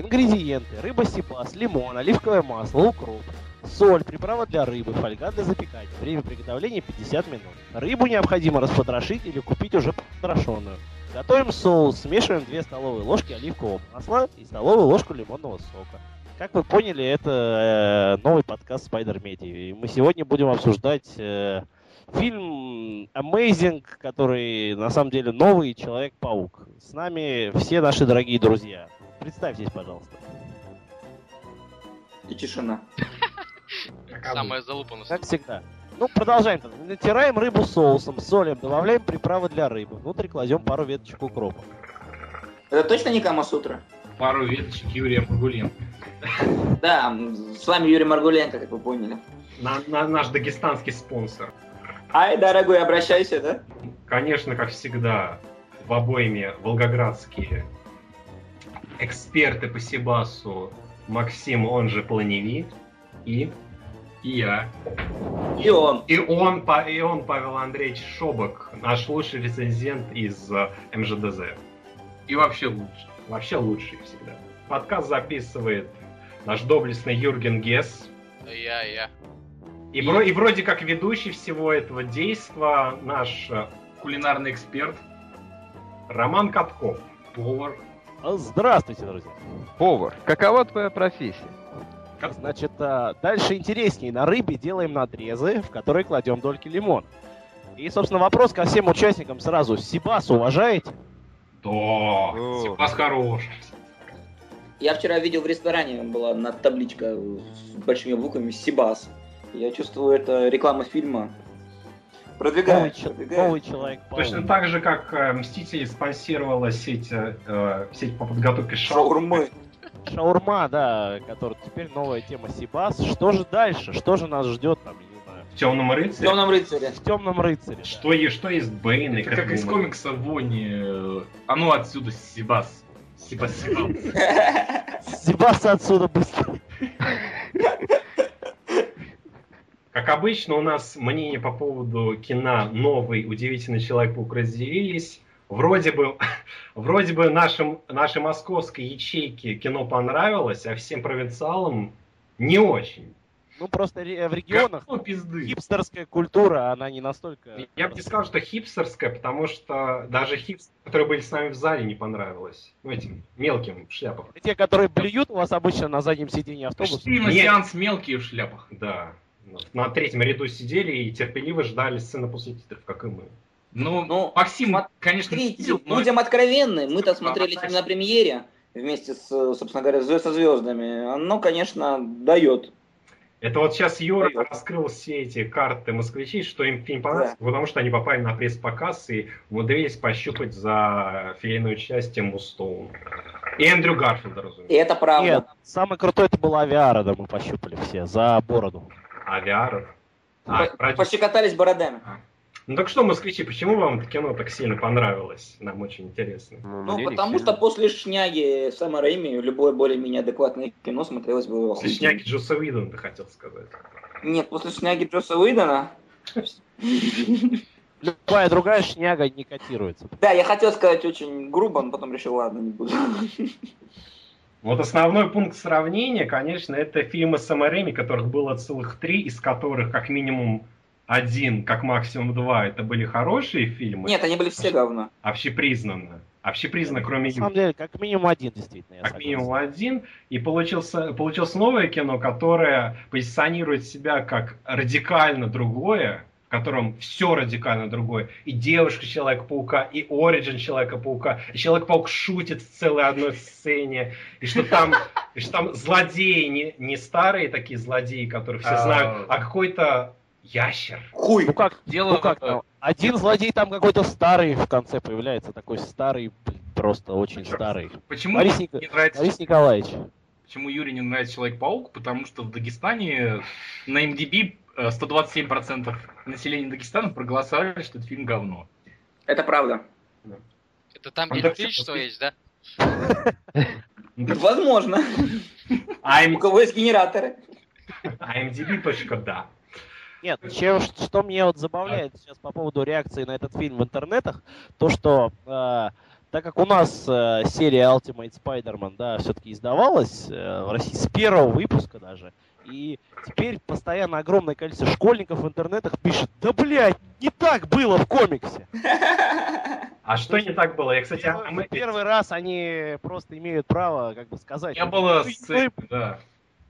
ингредиенты. Рыба сипас, лимон, оливковое масло, укроп, соль, приправа для рыбы, фольга для запекания. Время приготовления 50 минут. Рыбу необходимо распотрошить или купить уже потрошенную. Готовим соус, смешиваем 2 столовые ложки оливкового масла и столовую ложку лимонного сока. Как вы поняли, это э, новый подкаст Spider Media. И мы сегодня будем обсуждать э, фильм Amazing, который на самом деле новый Человек-паук. С нами все наши дорогие друзья. Представьтесь, пожалуйста. И тишина. Самая залупанность. Как всегда. Ну, продолжаем. Натираем рыбу соусом, солим, добавляем приправы для рыбы. Внутрь кладем пару веточек укропа. Это точно не Камасутра? Пару веточек Юрия Маргуленко. Да, с вами Юрий Маргуленко, как вы поняли. На, на- наш дагестанский спонсор. Ай, дорогой, обращайся, да? Конечно, как всегда, в обойме волгоградские эксперты по Сибасу Максим, он же Планеви, и, и я. И он. И он, и он, Павел Андреевич Шобок, наш лучший рецензент из э, МЖДЗ. И вообще лучше. Вообще лучший всегда. Подкаст записывает наш доблестный Юрген Гесс. Я, я. И, вро- и вроде как ведущий всего этого действа наш э, Кулинарный эксперт, Роман Катков. повар. Здравствуйте, друзья. Повар, какова твоя профессия? Значит, а, дальше интереснее. На рыбе делаем надрезы, в которые кладем дольки лимона. И, собственно, вопрос ко всем участникам сразу. Сибас уважаете? Да, О. Сибас хорош. Я вчера видел в ресторане, была на табличка с большими буквами «Сибас». Я чувствую, это реклама фильма. Новый, Продвигает, че- продвигает. новый человек Точно так же, как э, Мстители спонсировала сеть, э, сеть по подготовке. Шаурмы. Шаурма, да, который теперь новая тема Сибас. Что же дальше? Что же нас ждет там, я не знаю, В Темном В рыцаре. «Темном рыцаре». в темном рыцаре? да. Что, е- что есть Бэйн и Это как из комикса Вони. А ну отсюда, Сибас. Сибас, Сибас. Сибас отсюда быстро. Как обычно, у нас мнения по поводу кино «Новый удивительный Человек-паук» разделились. Вроде бы, вроде бы нашим, нашей московской ячейке кино понравилось, а всем провинциалам не очень. Ну, просто в регионах Говно пизды. хипстерская культура, она не настолько... Я бы не сказал, что хипстерская, потому что даже хипстеры, которые были с нами в зале, не понравилось. Ну, этим мелким в шляпах. Те, которые блюют у вас обычно на заднем сиденье автобуса. Пошли на сеанс мелкие в шляпах. Да. На третьем ряду сидели и терпеливо ждали сцены после титров, как и мы. Ну, Ну, Максим, смотри, конечно, не Смотрите, видел, но будем откровенны, мы-то смотрели фильм на премьере вместе с, собственно говоря, «Звезд со звездами. Оно, конечно, дает. Это вот сейчас Юра Дает. раскрыл все эти карты москвичей, что им фильм понравился, потому что они попали на пресс-показ и умудрились пощупать за филейную часть Тему Стоун. И Эндрю Гарфилда, И разумеется. это правда. Нет, самый крутой это был авиара, да, мы пощупали все, за бороду. Авиаров. А, По- Пощекотались бородами. Ну так что, москвичи, почему вам это кино так сильно понравилось? Нам очень интересно. Ну, не потому что после «Шняги» Сэма Рэйми любое более-менее адекватное кино смотрелось бы После шняги Джоса Уидона, ты хотел сказать. Нет, после «Шняги» Джоса Уидона... Любая другая шняга не котируется. Да, я хотел сказать очень грубо, но потом решил, ладно, не буду. Вот основной пункт сравнения, конечно, это фильмы Сэма Рэйми, которых было целых три, из которых как минимум один, как максимум два, это были хорошие фильмы. Нет, они были все говно. Общепризнанно. Общепризнанно, кроме На самом деле, как минимум один, действительно. Как согласен. минимум один. И получился, получилось новое кино, которое позиционирует себя как радикально другое, в котором все радикально другое. И девушка Человека-паука, и Ориджин Человека-паука, и Человек-паук шутит в целой одной сцене, и что там, и что там злодеи не, не старые такие злодеи, которых все А. знают, а какой-то ящер. Хуй. Ну как, Дело ну как? Один злодей там какой-то старый в конце появляется, такой старый, блин, просто очень старый. Почему Борис, Ник- не нравится, Борис Николаевич. почему Юре не нравится Человек-паук? Потому что в Дагестане на MDB э, 127% населения Дагестана проголосовали, что этот фильм говно. Это правда. Это там, где да, электричество есть, да? Возможно. IM- У кого есть генераторы. IMDb точка да. Нет, чем, что мне вот забавляет сейчас по поводу реакции на этот фильм в интернетах, то, что э, так как у нас э, серия Ultimate Spider-Man, да, все-таки издавалась э, в России с первого выпуска даже, и теперь постоянно огромное количество школьников в интернетах пишет, да блядь, не так было в комиксе. А что не так было? Я, кстати, Первый, мы- первый раз они просто имеют право, как бы сказать. Не было «Ну, сцены, да.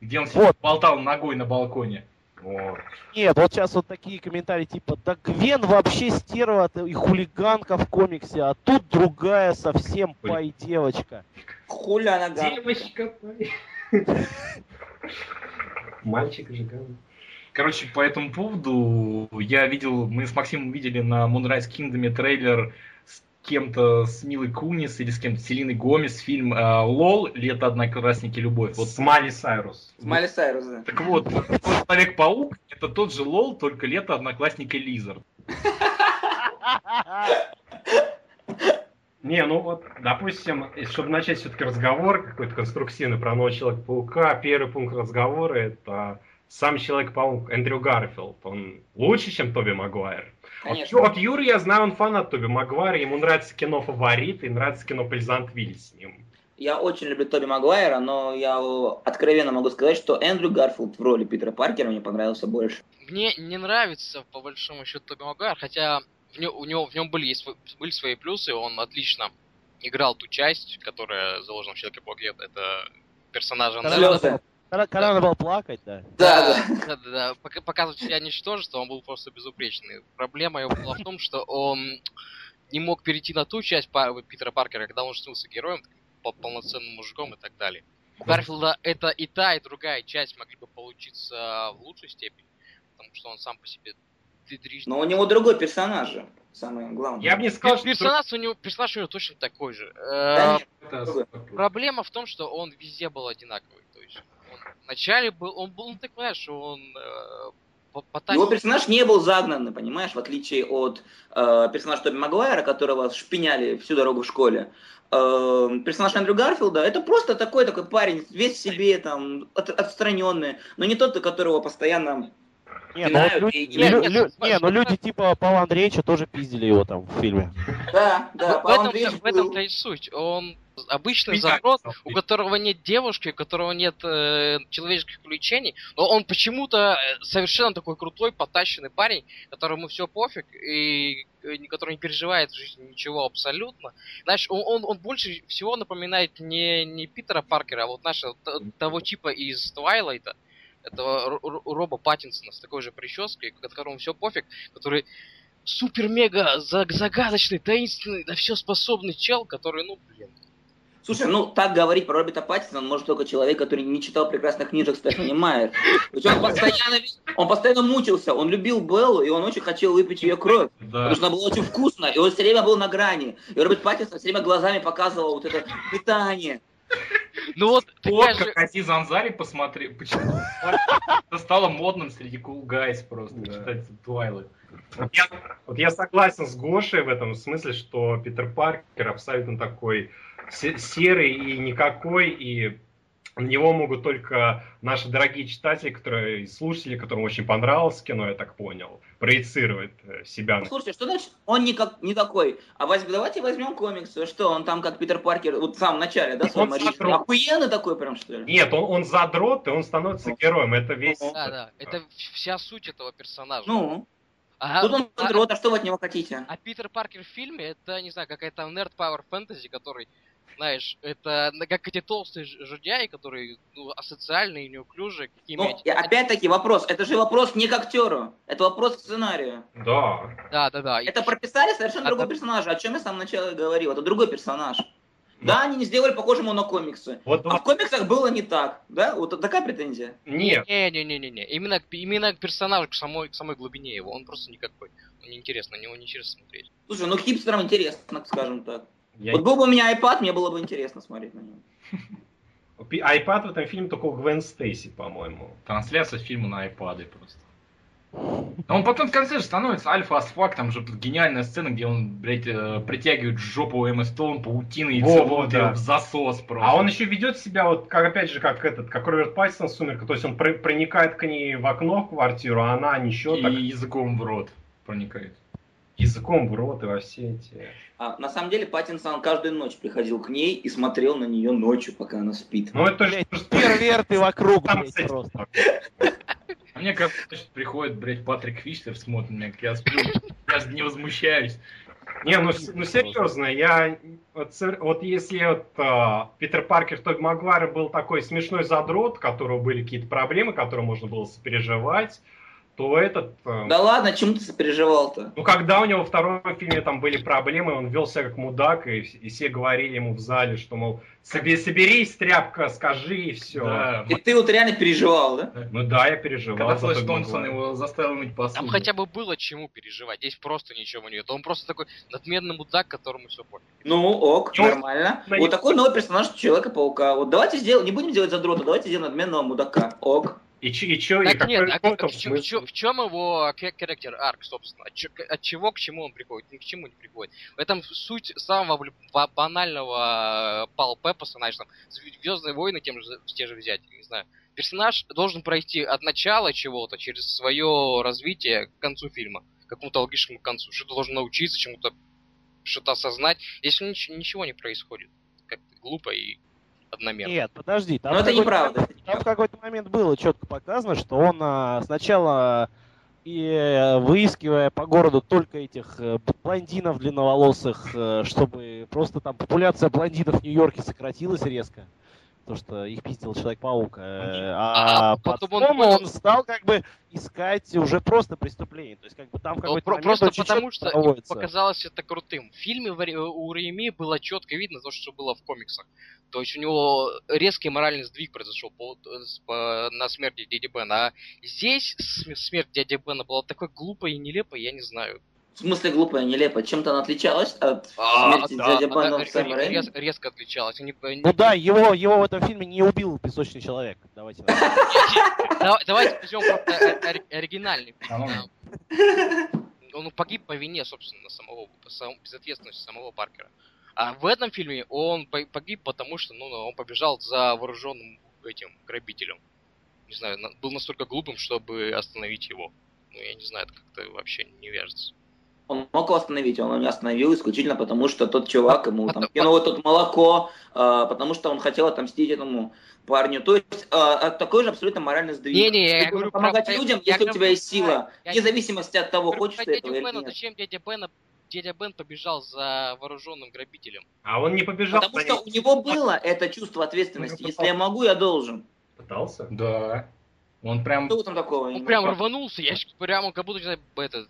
Где он Вот. болтал ногой на балконе. Вот. Нет, вот сейчас вот такие комментарии типа, да Гвен вообще стерва и хулиганка в комиксе, а тут другая совсем пай девочка. Хуля нога. Девочка. Мальчик же. Короче, по этому поводу я видел, мы с Максимом видели на Moonrise Kingdom трейлер с кем-то, с Милой Кунис или с кем-то, с Селиной Гомес, фильм э, «Лол. Лето одноклассники. Любовь». Вот Вот с Майли Сайрус. С Майли Сайрус, да. Так вот, Человек-паук это тот же LOL, только лето одноклассники Лизард. Не, ну вот, допустим, чтобы начать все-таки разговор какой-то конструктивный про нового Человека-паука, первый пункт разговора это сам Человек-паук Эндрю Гарфилд. Он лучше, чем Тоби Магуайр. От, Конечно. Ю- от Юры я знаю, он фанат Тоби Магуайра, ему нравится кино «Фаворит» и нравится кино «Плезантвиль» с ним. Я очень люблю Тоби Магуайра, но я откровенно могу сказать, что Эндрю Гарфилд в роли Питера Паркера мне понравился больше. Мне не нравится, по большому счету, Тоби Магуайр, хотя в нем, у него, в нем были, есть были свои плюсы, он отлично играл ту часть, которая заложена в Человеке-пауке, это персонажа. Слезы. когда, когда надо было плакать, да. Да, да, да, да. Пока- Показывать себя ничтожество, он был просто безупречный. Проблема его была в том, что он не мог перейти на ту часть Питера Паркера, когда он снился героем, полноценным мужиком и так далее. У Гарфилда это и та, и другая часть могли бы получиться в лучшей степени, потому что он сам по себе лидеричный. Но у него другой персонаж же, самое главное. Я бы не сказал, что... Персонаж у него, персонаж у него точно такой же. Да Э, Это- Проблема в том, что он везде был одинаковый. То есть он вначале был, он был, ну, ты понимаешь, он э, по- по Его персонаж не был загнанный, понимаешь, в отличие от э, персонажа Тоби Магуайра, которого шпиняли всю дорогу в школе. Э, персонаж Эндрю Гарфилда это просто такой такой парень, весь в себе там от- отстраненный, но не тот, которого постоянно Не, ну, вот люди, и- лю- Нет, лю- нет, не, ну люди типа Павла Андреевича тоже пиздили его там в фильме. Да, да, в, этом, в этом был. и суть. Он обычный задрот, у которого нет девушки, у которого нет э, человеческих увлечений, но он почему-то э, совершенно такой крутой, потащенный парень, которому все пофиг, и э, который не переживает в жизни ничего абсолютно. Знаешь, он, он, он больше всего напоминает не, не Питера Паркера, а вот нашего т- того типа из Твайлайта, этого Ро- Ро- Роба Паттинсона с такой же прической, которому все пофиг, который супер-мега за- загадочный, таинственный, на все способный чел, который, ну, блин. Слушай, ну так говорить про Роберта Паттисона может только человек, который не читал прекрасных книжек Стефани Майер. Он постоянно, он постоянно мучился, он любил Беллу, и он очень хотел выпить ее кровь. Да. Потому что она была очень вкусная, и он все время был на грани. И Роберт Паттисон все время глазами показывал вот это питание. Ну вот, Вот же... как Азиз Ансари посмотри, почему это стало модным среди cool guys просто Да. читать Twilight. Вот я, вот я согласен с Гошей в этом смысле, что Питер Паркер абсолютно такой се- серый и никакой, и на него могут только наши дорогие читатели, которые и слушатели, которым очень понравилось кино, я так понял, проецировать э, себя. Ну, слушайте, что значит он не, как, не такой? А возь- давайте возьмем комиксы. Что, он там как Питер Паркер, вот в самом начале, да, свой Он задрот. Охуенный такой прям, что ли? Нет, он, он задрот, и он становится героем. Это весь... Да, да, это вся суть этого персонажа. Ну, А- тут он а- задрот, а что вы от него хотите? А Питер Паркер в фильме, это, не знаю, какая-то nerd power fantasy, который, знаешь, это как эти толстые жудяи, которые ну, асоциальные, неуклюжие, какими Ну, эти- опять-таки вопрос, это же вопрос не к актеру, это вопрос к сценарию. Да. Да, да, да. Это прописали совершенно А другой да. персонаж, о чем я в самом начале говорил, это другой персонаж. Да, они не сделали похожему на комиксы. Вот, А в комиксах было не так, да? Вот такая претензия. нет, Не-не-не-не. Именно, к- именно к персонажу, к самой, к самой глубине его. Он просто никакой. Он неинтересно, на него неинтересно смотреть. Слушай, ну хипстерам интересно, скажем так. Я Вот был бы у меня iPad, мне было бы интересно смотреть на него. IPad в этом фильме только у Гвен Стейси, по-моему. Трансляция фильма на iPad просто. А он потом в конце же становится альфа асфак, там же гениальная сцена, где он, блядь, э, притягивает жопу Эмма Стоун паутиной и Во, целует ее да. в засос просто. А он еще ведет себя вот, как опять же, как этот, как Роберт Паттинсон в «Сумерках», то есть он пр- проникает к ней в окно в квартиру, а она несет И так. языком в рот проникает. языком в рот и во все эти... А, на самом деле Паттинсон каждую ночь приходил к ней и смотрел на нее ночью, пока она спит. Ну это же... Перверты вокруг, Там блядь, просто. А мне кажется, что приходит, блядь, Патрик Фишлер, смотрит на меня, как я сплю. Я же не возмущаюсь. Не, ну, ну серьезно, я вот, вот если вот а, Питер Паркер Тоби Магуайр был такой смешной задрот, у которого были какие-то проблемы, которые можно было сопереживать, то этот... а, Да ладно, чему ты сопереживал-то? Ну, когда у него во втором фильме там были проблемы, он вел себя как мудак, и, и все говорили ему в зале, что, мол, «Соби- соберись, тряпка, скажи, и все. Да. И ты вот реально переживал, да? Ну да, я переживал. Когда Флэш Томпсон его заставил мыть посуду. Там хотя бы было чему переживать. Здесь просто ничего нет. Он просто такой надменный мудак, которому все пофиг. Ну, ок, Ну, нормально. да, Вот и- такой новый персонаж Человека-паука. Вот давайте сделаем, не будем делать задрота, давайте сделаем надменного мудака. Ок. И, че- и и Так какой нет, а там в, чё- в чё- в чем его характер арк, собственно? От, чё- от чего к чему он приходит? Ни к чему не приходит. В этом суть самого банального э, Пал Пеппа персонажа, там, Звездные войны тем же, те же взять, не знаю. Персонаж должен пройти от начала чего-то через свое развитие к концу фильма, к какому-то логичному концу. Что-то должен научиться, чему-то что-то осознать. Если нич- ничего не происходит, как-то глупо и одномерно. Нет, подожди. Там Но это в какой-то неправда. момент- Там в какой-то момент было четко показано, что он а, сначала и э, выискивая по городу только этих э, блондинов длинноволосых, э, чтобы просто там популяция блондинов в Нью-Йорке сократилась резко. То, что их пиздил Человек-паук. э, А, А потом он потом понял- он стал как бы искать уже просто преступление. То есть как бы там какой-то момент просто потому, что проводится. показалось это крутым. В фильме у Рэйми было четко видно то, что было в комиксах. То есть у него резкий моральный сдвиг произошел по, по- на смерти дяди Бена. А здесь см- смерть дяди Бена была такой глупой и нелепой, я не знаю. В смысле глупая, нелепо. Чем-то она отличалась от А, смерти да, дяди она Бена в Сэм рез- резко отличалась. Они- они- Ну да, его, его в этом фильме не убил песочный человек. Давайте. Давай- Давайте возьмем просто оригинальный. А, ну, Он погиб по вине, собственно, самого, безответственности самого Паркера. А в этом фильме он по- погиб, потому что ну, он побежал за вооруженным этим грабителем. Не знаю, на- был настолько глупым, чтобы остановить его. Ну, я не знаю, это как-то вообще не вяжется. Он мог его остановить, он его не остановил исключительно потому, что тот чувак ему там Пот- кинул тут молоко, а, потому что он хотел отомстить этому парню. То есть а, а, такой же абсолютно моральный сдвиг. Не-не, я Ты говорю помогать про- людям, я если у говорю тебя есть сила, я вне зависимости от того, хочешь ты этого или Бена, нет. зачем дядя Бена дядя Бен побежал за вооруженным грабителем. А он не побежал. Потому что у него было это чувство ответственности. Если я могу, я должен. Пытался? Да. Он прям... Что там такого? Он прям рванулся, я ж- прям он как будто, не знаю, этот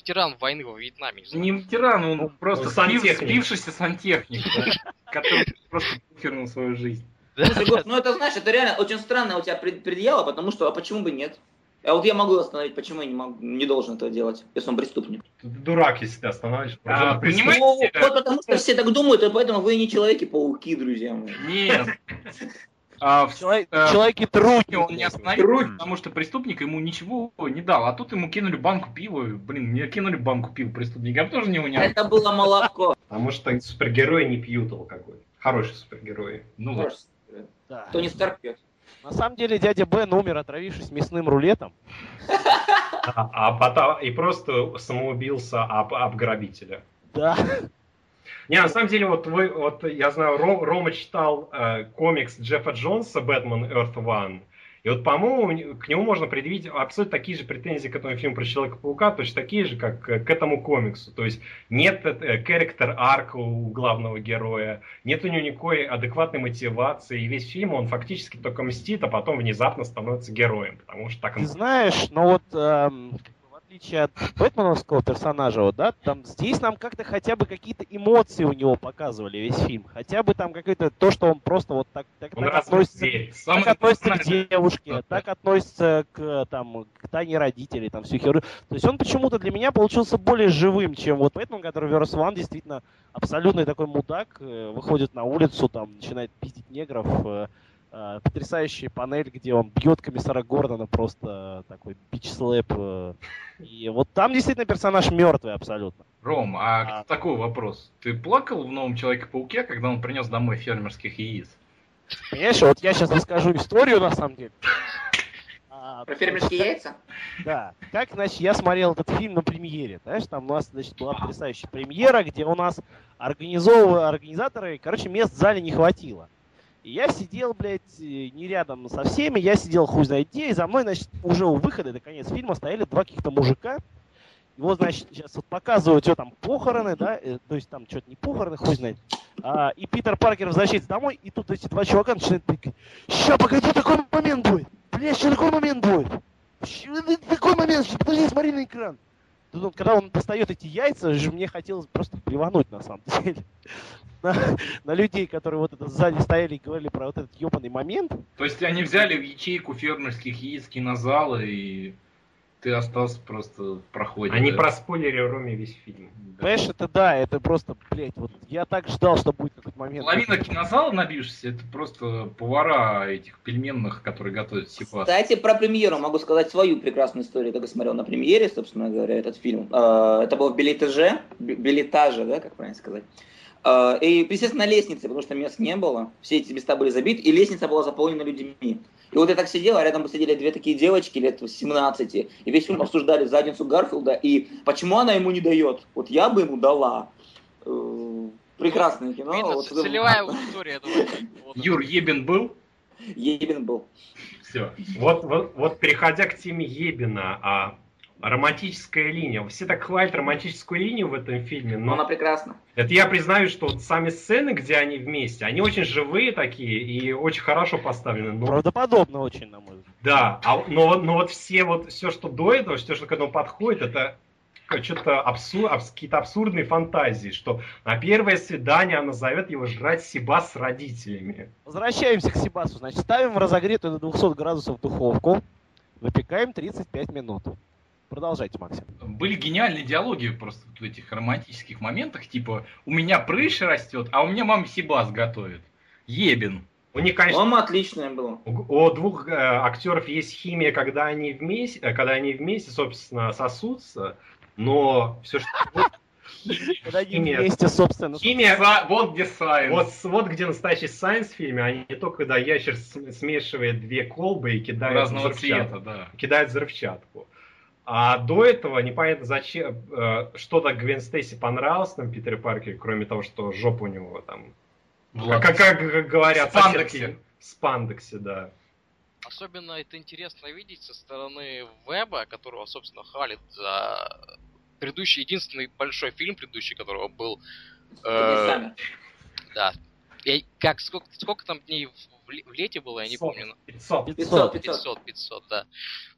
ветеран войны во Вьетнаме. не знаю. Не ветеран, он просто он спив- сантехник. спившийся сантехник, который просто похернул свою жизнь. Гош, ну это знаешь, это реально очень странно у тебя пред- предъява, потому что, а почему бы нет? А вот я могу остановить, почему я не, могу, не должен этого делать, если он преступник? Ты дурак, если ты останавливаешь. А? Ну, вот потому что все так думают, и поэтому вы не человеки-пауки, друзья мои. Нет. А, в Человек, э, человеки трудники. он не остановил, потому что преступник ему ничего не дал. А тут ему кинули банку пива. Блин, мне кинули банку пива преступника. Я бы тоже не унял. Это было молоко. Потому что супергерои не пьют алкоголь. Хорошие супергерои. Ну. Да. Тони Старк пьет. На самом деле дядя Бен умер, отравившись мясным рулетом. А, а потом и просто самоубился об, об грабителя. Да. Не, на самом деле, вот вы, вот я знаю, Ро- Рома читал э, комикс Джеффа Джонса «Бэтмен Earth One», и вот, по-моему, к нему можно предъявить абсолютно такие же претензии к этому фильму про Человека-паука, точно такие же, как э, к этому комиксу. То есть нет э, character арка у главного героя, нет у него никакой адекватной мотивации, и весь фильм он фактически только мстит, а потом внезапно становится героем, потому что так Ты знаешь, но вот эм, отличие от бэтменовского персонажа, вот, да, там здесь нам как-то хотя бы какие-то эмоции у него показывали весь фильм. Хотя бы там какое-то то, что он просто вот так, так, Он так относится, так относится к девушке, Да, так относится к там к Тане родителей, там всю херню. То есть он почему-то для меня получился более живым, чем вот Бэтмен, который в Verse One действительно абсолютный такой мудак, э, выходит на улицу, там начинает пиздить негров. Э, Потрясающая панель, где он бьет комиссара Гордона просто такой бич-слэп. э. И вот там действительно персонаж мертвый абсолютно. Ром, а, А. такой вопрос. Ты плакал в новом Человеке-пауке, когда он принес домой фермерских яиц? Понимаешь, вот я сейчас расскажу историю на самом деле. А, Про фермерские яйца? Да. Как, значит, я смотрел этот фильм на премьере. Знаешь, там у нас, значит, была потрясающая премьера, где у нас организовывали организаторы, короче, мест в зале не хватило. И я сидел, блядь, э, не рядом со всеми, я сидел хуй знает где, и за мной, значит, уже у выхода, до конец фильма стояли два каких-то мужика. Вот, значит, сейчас вот показывают, что там похороны, да, э, то есть там что-то не похороны, хуй знает. А, и Питер Паркер возвращается домой, и тут эти два чувака начинают говорить, ща, погоди, такой момент будет. Блядь, что такой момент будет? Ща, э, такой момент, ща, подожди, смотри на экран. Он, когда он достает эти яйца, мне хотелось просто плевануть на самом деле. На, на людей, которые вот это сзади стояли и говорили про вот этот ебаный момент. То есть они взяли в ячейку фермерских яиц кинозала, и ты остался просто в проходе. Они да? проспойлерили Роме весь фильм. Понимаешь, это да, это просто, блядь, вот я так ждал, что будет какой-то момент. Половина кинозала набившись, это просто повара этих пельменных, которые готовят сипас. Кстати, про премьеру могу сказать свою прекрасную историю, как я смотрел на премьере, собственно говоря, этот фильм. Э, Это было в билетаже, билетаже, да, как правильно сказать. Э, И, естественно, на лестнице, потому что мест не было, все эти места были забиты, и лестница была заполнена людьми. И вот я так сидел, а рядом сидели две такие девочки лет 17, и весь фильм обсуждали задницу Гарфилда, и почему она ему не дает. Вот я бы ему дала. Э, Прекрасное кино. Видно, Вот, целевая аудитория, я думаю. Юр Ебин был? Ебен был. Все. Вот, вот, вот переходя к теме Ебина, а романтическая линия. Все так хвалят романтическую линию в этом фильме, Но но она прекрасна. это я признаю, что вот сами сцены, где они вместе, они очень живые такие и очень хорошо поставлены. Но, Правдоподобно очень, на мой взгляд. да, а, но, вот- но вот все вот все, что до этого, все, что к этому подходит, это что-то абсур, абс- какие-то абсурдные фантазии, что на первое свидание она зовет его жрать сибас с родителями. Возвращаемся к Сибасу. Значит, ставим в разогретую до 200 градусов духовку. Выпекаем 35 минут. Продолжайте, Максим. Были гениальные диалоги просто в этих романтических моментах, типа «У меня прыщ растет, а у меня мама сибас готовит». Ебин. У них, конечно, Мама отличная была. У у двух э, актеров есть химия, когда они вместе, э, когда они вместе, собственно, сосутся, но все, что Когда они Химия. вместе, собственно, химия, Са- Вот где science. вот, вот где настоящий science в фильме, а не только когда ящер смешивает две колбы и кидает разного взрывчатку. цвета, да. Кидает взрывчатку. А до этого непонятно зачем, э, что-то Гвен Стейси понравилось нам Питер Паркер, кроме того, что жопа у него там, Вот. как, как- как говорят, В спандексе. соседки- спандексе, да. Особенно это интересно видеть со стороны Веба, которого, собственно, хвалит за предыдущий, единственный большой фильм предыдущий, которого был, э, да. Я- как, сколько, сколько там дней в, в ле- в лете было, я не 500. помню. 500. 500, 500. 500, 500, да.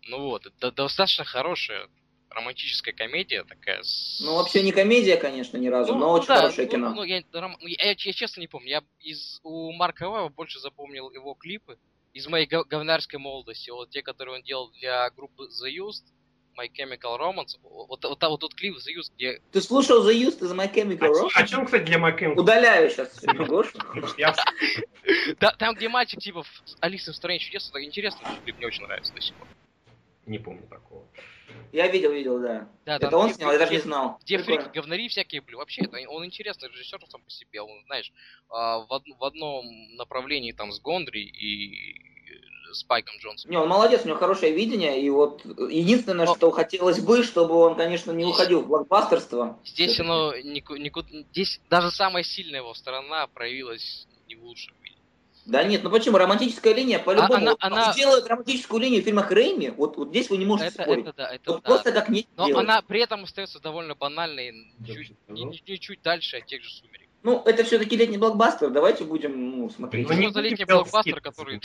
Ну вот, это достаточно хорошая романтическая комедия такая. С... Ну, вообще не комедия, конечно, ни разу, Ну, но очень да, хорошее ну, кино. ну, я, ром- ну, я, я честно не помню. Я из у Марка Веба больше запомнил его клипы из моей гов- говнарской молодости. Вот те, которые он делал для группы The Used, My Chemical Romance. Вот, вот, вот, тот клип The Used, где... Ты слушал The Used из My Chemical О Romance? чем, кстати, для Макэм? Удаляю сейчас Гошу. Там, где мальчик типа Алиса в стране чудес, это интересный клип, мне очень нравится до сих пор. не помню такого. Я видел, видел, да. Да, Это он снял, я даже не знал. Где фрики, говнари всякие были. Вообще, это, он интересный режиссер сам по себе. Он, знаешь, а, в одном направлении там с Гондри и Спайком Джонсом. Не, он молодец, у него хорошее видение, и вот единственное, Но- что хотелось бы, чтобы он, конечно, не уходил в блокбастерство. Здесь оно нику- никуда, здесь даже самая сильная его сторона проявилась не в лучшем виде. Да нет, ну почему? Романтическая линия, по-любому. А она- Вот она- Сделают романтическую линию в фильмах Рэйми, вот, вот здесь вы не можете Это, спорить. это да, это Вот да. просто как не Но делать. она при этом остается довольно банальной, Да, чуть, да, не- да. не- не чуть дальше от тех же сумерек. Ну, это все-таки летний блокбастер, давайте будем ну, смотреть. Ну, не за будем летний блокбастер, который...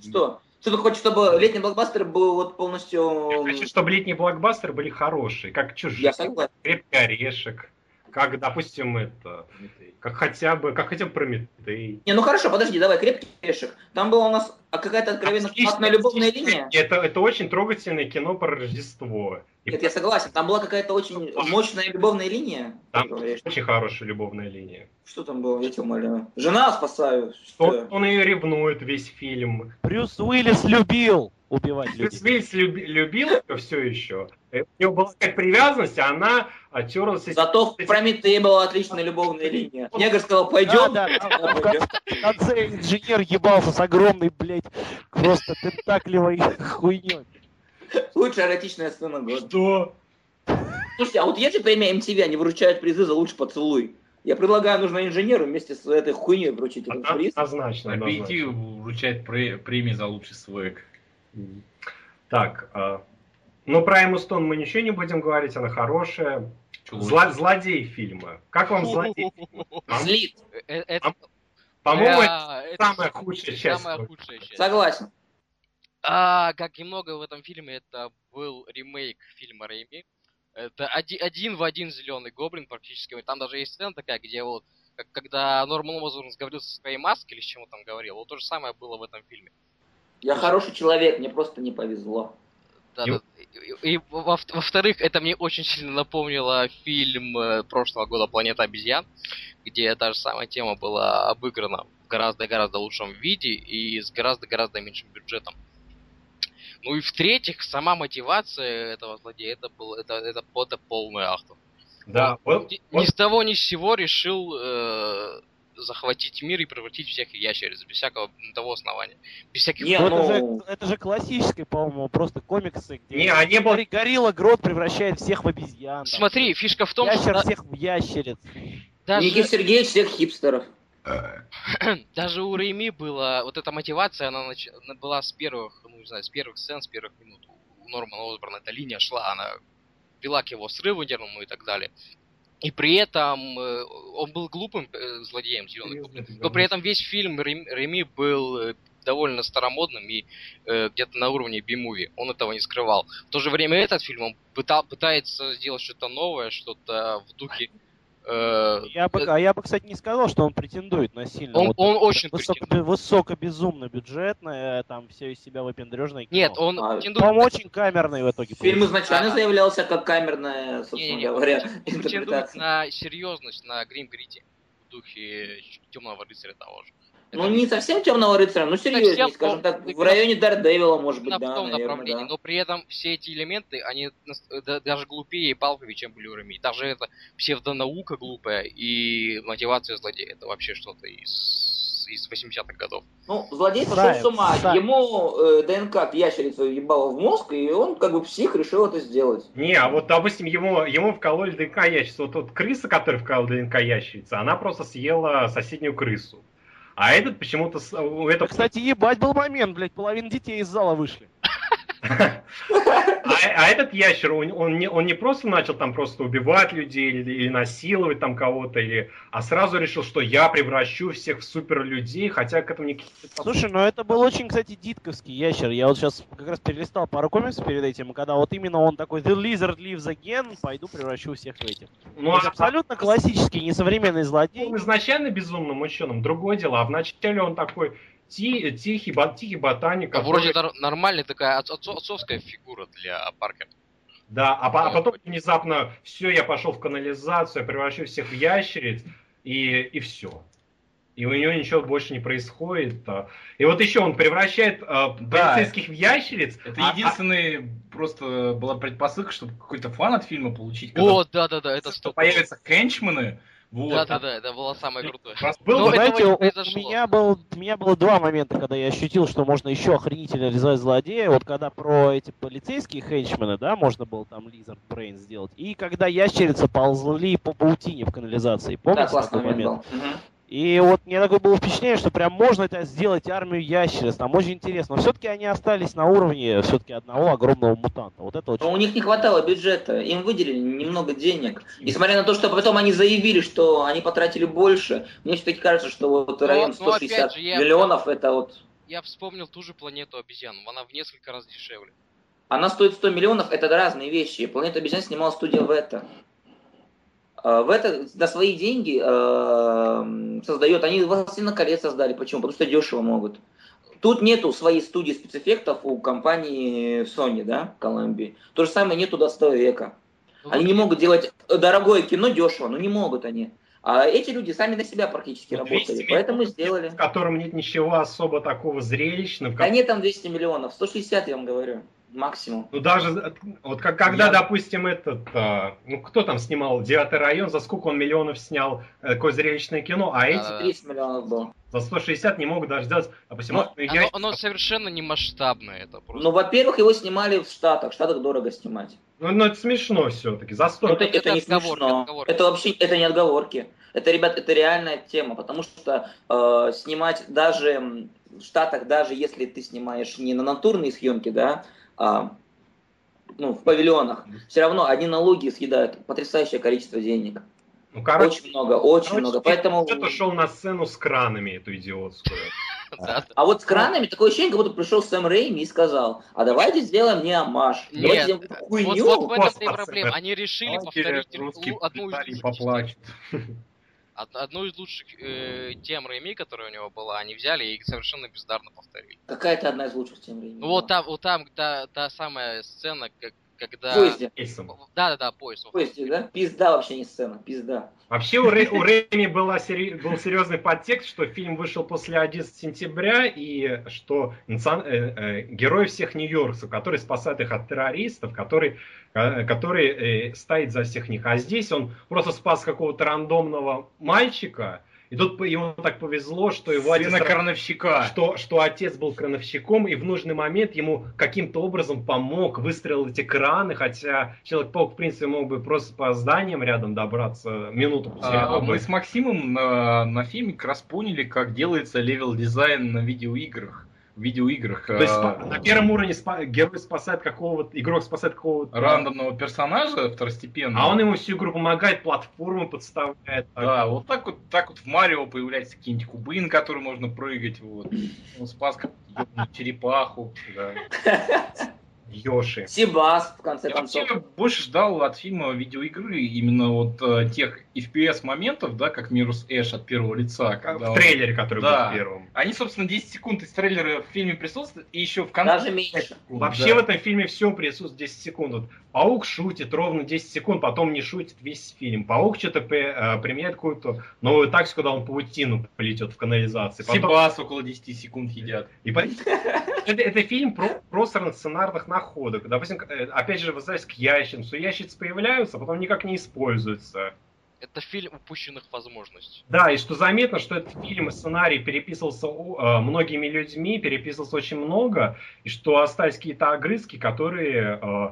Что? Что ты хочешь, чтобы летний блокбастер был вот полностью... Я хочу, чтобы летние блокбастеры были хорошие, как чужие, Я согласен. крепкий орешек, как, допустим, это, как хотя бы, как хотя бы Прометей. Не, ну хорошо, подожди, давай, крепкий орешек. Там была у нас какая-то откровенно любовная линия. Это, это очень трогательное кино про Рождество. Нет, я согласен. Там была какая-то очень мощная любовная линия. Там говоришь. очень хорошая любовная линия. Что там было, я тебя умоляю? Жена спасаю. Он, Что? он ее ревнует весь фильм. Брюс Уиллис любил убивать Брюс людей. Уиллис люби- любил ее все еще. У него была как привязанность, а она оттерлась. Зато в Прометее была отличная любовная линия. Негр сказал, пойдем. Да, да, в конце- в конце инженер ебался с огромной, блядь, просто тентаклевой хуйней. Лучшая эротичная сцена года. Что? Слушайте, а вот есть же премия MTV, они вручают призы за лучший поцелуй. Я предлагаю, нужно инженеру вместе с этой хуйней вручить этот приз. Однозначно. Прийти однозначно. вручать пре- премии за лучший свек. Так, а, ну про Эмму Стоун мы ничего не будем говорить, она хорошая. Зла- злодей фильма. Как вам злодей? Злит. Э, Это, По-моему, это а, самая худшая часть. Согласен. А, как и много в этом фильме, это был ремейк фильма Рэйми. Это оди- один в один зеленый гоблин практически. Там даже есть сцена такая, где вот как, когда Норман Озборн говорил со своей маской или с чем он там говорил, вот то же самое было в этом фильме. Я хороший человек, мне просто не повезло. Да, И- да. И, и во- во-вторых, это мне очень сильно напомнило фильм э, прошлого года «Планета обезьян», где та же самая тема была обыграна в гораздо-гораздо лучшем виде и с гораздо-гораздо меньшим бюджетом. Ну и в-третьих, сама мотивация этого злодея, это был это, это, это полный автор. Да, вот, Ни, вот ни с того ни с сего решил э, захватить мир и превратить всех в ящериц, без всякого того основания. Без всяких Не, Ну, ну- это, же, это же классическое, по-моему, просто комиксы, где Не, а не Гори- Горилла Грот превращает всех в обезьян. там. Смотри, фишка в том, Ящер что всех в ящериц. даже... Никита Сергеевич всех хипстеров. Даже у Рейми была вот эта мотивация, она, нач- была с первых, ну не знаю, с первых сцен, с первых минут. У Нормана Осборна эта линия шла, она вела к его срыву нервному и так далее. И при этом э, он был глупым э, злодеем, зеленый гоблин. Но при этом весь фильм Рем- Реми был э, довольно старомодным и э, где-то на уровне би-муви. Он этого не скрывал. В то же время этот фильм, он пытал, пытается сделать что-то новое, что-то в духе... э, Я бы, а я бы, кстати, не сказал, что он претендует на сильно. Он- вот он это очень высоко, претендует. высоко безумно бюджетное, там все из себя выпендрежное кино. Нет, он А, претендует По-моему, очень камерный в итоге. Фильм изначально Да. заявлялся как камерная, собственно Не-не-не, он говоря, претендует интерпретация. на серьезность, на грим грити в духе темного рыцаря того же. Ну, не совсем темного рыцаря, но серьезнее, Совсем, скажем так, в районе Дардевила, может быть, да, в том наверное, направлении, да. но при этом все эти элементы, они даже глупее и палковее, чем Реми. Даже это псевдонаука глупая и мотивация злодея. Это вообще что-то из, из 80-х годов. Ну, злодей Сайенс, с ума. сайенс. Ему э, ДНК ящерицу ебало в мозг, и он, как бы псих, решил это сделать. Не, а вот, допустим, ему, ему вкололи ДНК ящерицу. Вот, вот крыса, которая вколола ДНК ящерица, она просто съела соседнюю крысу. А этот почему-то... этого, кстати, ебать был момент, блядь, половина детей из зала вышли. А, а этот ящер, он, не, просто начал там просто убивать людей или, насиловать там кого-то, или, а сразу решил, что я превращу всех в суперлюдей, хотя к этому никаких... Слушай, ну это был очень, кстати, дитковский ящер. Я вот сейчас как раз перелистал пару комиксов перед этим, когда вот именно он такой The Lizard lives again, пойду превращу всех в этих. Ну, а- абсолютно классический, несовременный злодей. Он изначально безумным ученым, другое дело, а вначале он такой ти- тихий, бо- тихий ботаник, А который- Вроде нормальная такая отц- отцо- отцовская фигура для Паркера. Да, а, по- а потом внезапно все, я пошел в канализацию, я превращу всех в ящериц, и, и все. И у него ничего больше не происходит. а. И вот еще он превращает а, Да. полицейских в ящериц. Это а- единственный просто была предпосылка, чтобы какой-то фан от фильма получить. О, да-да-да, это стоп. появятся хенчмены. Вот. Да-да-да, это было самое крутое. Просто Был Ну, бы, это Знаете, у, у меня был, у меня было два момента, когда я ощутил, что можно еще охренительно реализовать злодея. Вот когда про эти полицейские хенчмены, да, можно было там Lizard Brain сделать. И когда ящерицы ползли по паутине в канализации. Помните Да, классный такой момент был. И вот мне такое было впечатление, что прям можно это сделать армию ящериц, там очень интересно. Но все-таки они остались на уровне все-таки одного огромного мутанта. Вот это очень... Но у них не хватало бюджета, им выделили немного денег. Несмотря на то, что потом они заявили, что они потратили больше, мне все-таки кажется, что вот Ну, район ну, опять 160 же, я- миллионов, это вот... Я вспомнил ту же планету обезьян, она в несколько раз дешевле. Она стоит 100 миллионов, это разные вещи. Планета обезьян снимала студия Вета. А, Вета на свои деньги э, создает, они «Властелин колец» создали. Почему? Потому что дешево могут. Тут нету своей студии спецэффектов у компании Sony, да, Columbia. То же самое нету до 100 века. Ну, Они не могут делать дорогое кино дешево, ну не могут они. А эти люди сами на себя практически Ну, 200 работали, поэтому миллионов, сделали. В котором нет ничего особо такого зрелищного. Да нет там 200 миллионов, 160 я вам говорю, максимум. Ну даже вот как, когда, Я- допустим, этот, а, ну кто там снимал Девятый район, за сколько он миллионов снял э, такое зрелищное кино, а эти Да. 30 миллионов было. за 160 не могут даже сделать, допустим, Ну, «Ах, ну, я- Оно, оно совершенно не масштабное, это просто. Ну, во-первых, его снимали в Штатах, в Штатах дорого снимать. ну, ну, это смешно все-таки, за 100 Ну, это, это это не отговорки, смешно. отговорки. Это вообще, это не отговорки. Это, ребят, это реальная тема, потому что э, снимать даже в Штатах, даже если ты снимаешь не на натурные съемки, да, а ну, в павильонах, все равно одни налоги съедают потрясающее количество денег. Ну, короче, очень много, очень короче, много. Поэтому... кто-то шел на сцену с кранами эту идиотскую. А вот с кранами такое ощущение, как будто пришел Сэм Рэйми и сказал, а давайте сделаем не амаш. Нет, вот, в этом-то и проблема. Они решили повторить одну из поплачут. Од- Одну из лучших э, тем Рэми, которая у него была, они взяли и совершенно бездарно повторили. Какая-то одна из лучших тем времени. Ну вот там, вот там та, та самая сцена, как, когда... В поезде. Да-да-да, поезд. В поезде, да? Пизда вообще не сцена, пизда. Вообще у, Рэ- у Рэми была сери- был серьезный подтекст, что фильм вышел после 11 сентября, и что национ- э, э, герой всех нью-йоркцев, который спасает их от террористов, который, э, который э, стоит за всех них. А здесь он просто спас какого-то рандомного мальчика, и тут ему так повезло, что его отец... Сына крановщика. Что, что отец был крановщиком, и в нужный момент ему каким-то образом помог, выстроил эти краны, хотя Человек-паук, в принципе, мог бы просто по зданиям рядом добраться минуту после А, мы с Максимом на, на фильме как раз поняли, как делается level design на видеоиграх. В видеоиграх. То есть а, спа- на первом уровне спа- герой спасает какого-то, игрок спасает какого-то... рандомного персонажа второстепенного. А он ему всю игру помогает, платформу подставляет. Да, вот так вот, так вот в Марио появляется какие-нибудь кубы, на которые можно прыгать, вот. Он спас ёбаную черепаху, да. Йоши. Сибас, в конце Я концов. вообще больше ждал от фильма видеоигры именно вот э, тех FPS моментов, да, как Мирус Эш от первого лица. когда В он- трейлере, который Да. был первым. Они, собственно, 10 секунд из трейлера в фильме присутствуют, и еще в конце... Даже меньше. Вообще в этом фильме все присутствует 10 секунд. Вот Паук шутит ровно 10 секунд, потом не шутит весь фильм. Паук что-то э, применяет какую-то новую тактику, когда он паутину полетет в канализации. Потом- Сибас около 10 секунд едят. И по- это, это фильм про, про сценарных находок. Допустим, э, опять же, возвращаясь к ящерцу. Ящицы появляются, а потом никак не используются. Это фильм упущенных возможностей. Да, и что заметно, что этот фильм, сценарий переписывался э, многими людьми, переписывался очень много, и что остались какие-то огрызки, которые э,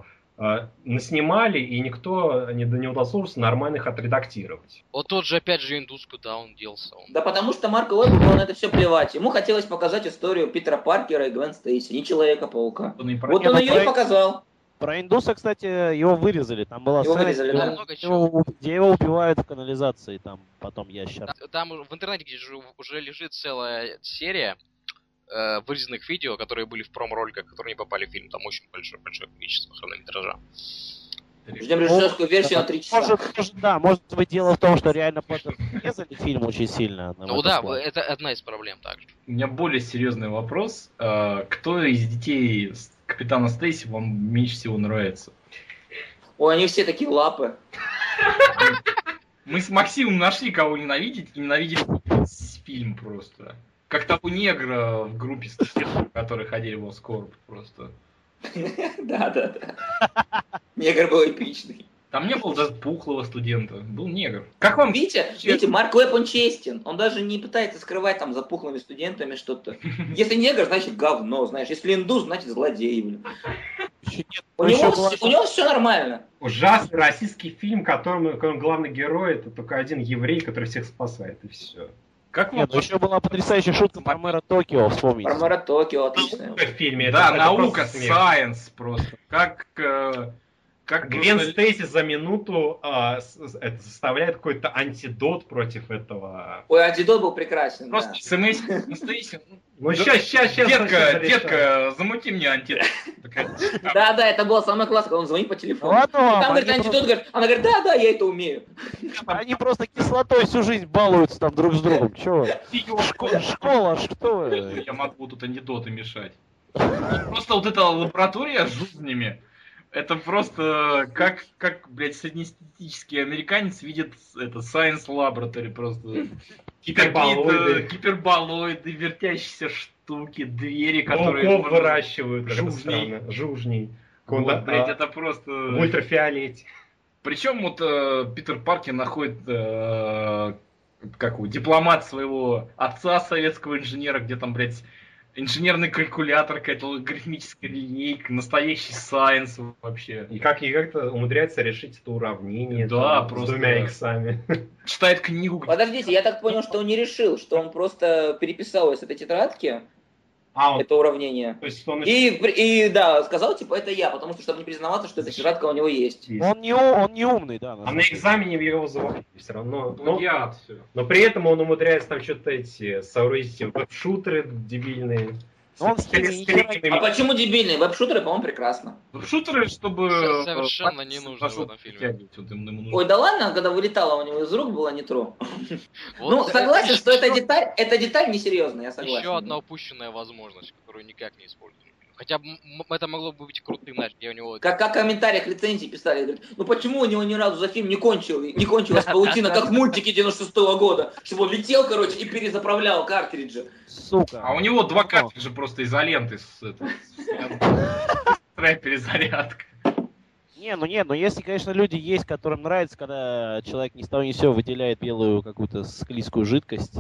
наснимали, и никто не, не удосужился нормально их отредактировать. Вот тот же, опять же, индус, куда он делся. Он... Да потому что Марку Уэббу было на это все плевать. Ему хотелось показать историю Питера Паркера и Гвен Стейси, не Человека-паука. Он и про- Вот он ее и проект- показал. Про индуса, кстати, его вырезали. Там была Его сцена, вырезали, где да. его- Много его, где его убивают в канализации, там потом ящер. Та- Там в интернете где же уже лежит целая серия э, вырезанных видео, которые были в промо-роликах, которые не попали в фильм. Там очень большое, большое количество хронометража. Ждем режиссерскую версию на 3 часа. Может, может, да, может быть дело в том, что реально Поттер резали фильм очень сильно. Ну да, мотоцикле. это одна из проблем также. У меня более серьезный вопрос. А, Кто из детей Капитана Стейси вам меньше всего нравится? Ой, они все такие лапы. Мы с Максимом нашли, кого ненавидеть, и ненавидели фильм просто. Как того негра в группе которые ходили в Оскорб просто. Да, да, да. Негр был эпичный. Там не было даже пухлого студента, был негр. Как вам Видите, видите, Марк Уэбб, он честен. Он даже не пытается скрывать там за пухлыми студентами что-то. Если негр, значит говно, знаешь. Если индус, значит злодей, блин. Нет, У еще него, вс- у него все нормально. Ужасный российский фильм, в котором главный герой это только один еврей, который всех спасает, и все. Как вам Нет, ну еще была потрясающая шутка про мэра Токио, вспомните. Про мэра Токио отличная. В фильме Да, это- наука, просто science просто. Как, э, Как Гвен просто- Стейси за минуту а, с- с- это составляет какой-то антидот против этого. Ой, антидот был прекрасен. Просто да. смс настоящий. Ну, сейчас, сейчас, сейчас. Детка, детка, замути мне антидот. Да, да, это была самая классная, он звонит по телефону. Там, говорит, антидот, говорит, она говорит, да, да, я это умею. Они просто кислотой всю жизнь балуются там друг с другом. Чего? Школа, что вы? Я могу тут анекдоты мешать. Просто вот эта лаборатория с жизнями, это просто как, как, блядь, среднестатистический американец видит это Science Laboratory просто. Гиперболоиды. Какие-то Гиперболоиды, вертящиеся штуки, двери, которые... Пауков выращивают, Жужней. Жужней. Вот, блядь, а, это просто... В ультрафиолете. Причем вот э, Питер Паркер находит э, как его, дипломат своего отца советского инженера, где там, блядь, инженерный калькулятор, какая-то логарифмическая линейка, настоящий сайенс вообще. И как и как-то умудряется решить это уравнение Да, там, просто- с двумя иксами. Читает книгу. Подождите, я так понял, что он не решил, что он просто переписал из этой тетрадки А, он, это уравнение. то есть он И, и да, сказал, типа, это я, потому что, чтобы не признаваться, что эта тетрадка у него есть. есть. Он не, он не умный, да. на А на экзамене его завалили все равно. Но, Плагиат, всё. но при этом он умудряется там что-то эти соорудить веб-шутеры дебильные. Но он С- не- А почему дебильные? Веб-шутеры, по-моему, прекрасно. Шутеры, чтобы... Со- совершенно не нужно в этом фильме. Ой, да ладно, когда вылетала у него из рук, было нетро. Вот ну, согласен, что эта деталь, эта деталь несерьезная, я согласен. Еще одна упущенная возможность, которую никак не используют. Хотя это могло бы быть крутым, знаешь, где у него... Как, как в комментариях рецензий писали, говорят, ну почему у него ни разу за фильм не, кончил, не кончилась паутина, как в мультике 96 года, чтобы он летел, короче, и перезаправлял картриджи. Сука. А у него два картриджа просто изоленты с Устраивает перезарядка. Не, ну не, ну если, конечно, люди есть, которым нравится, когда человек ни с того ни сего выделяет белую какую-то склизкую жидкость.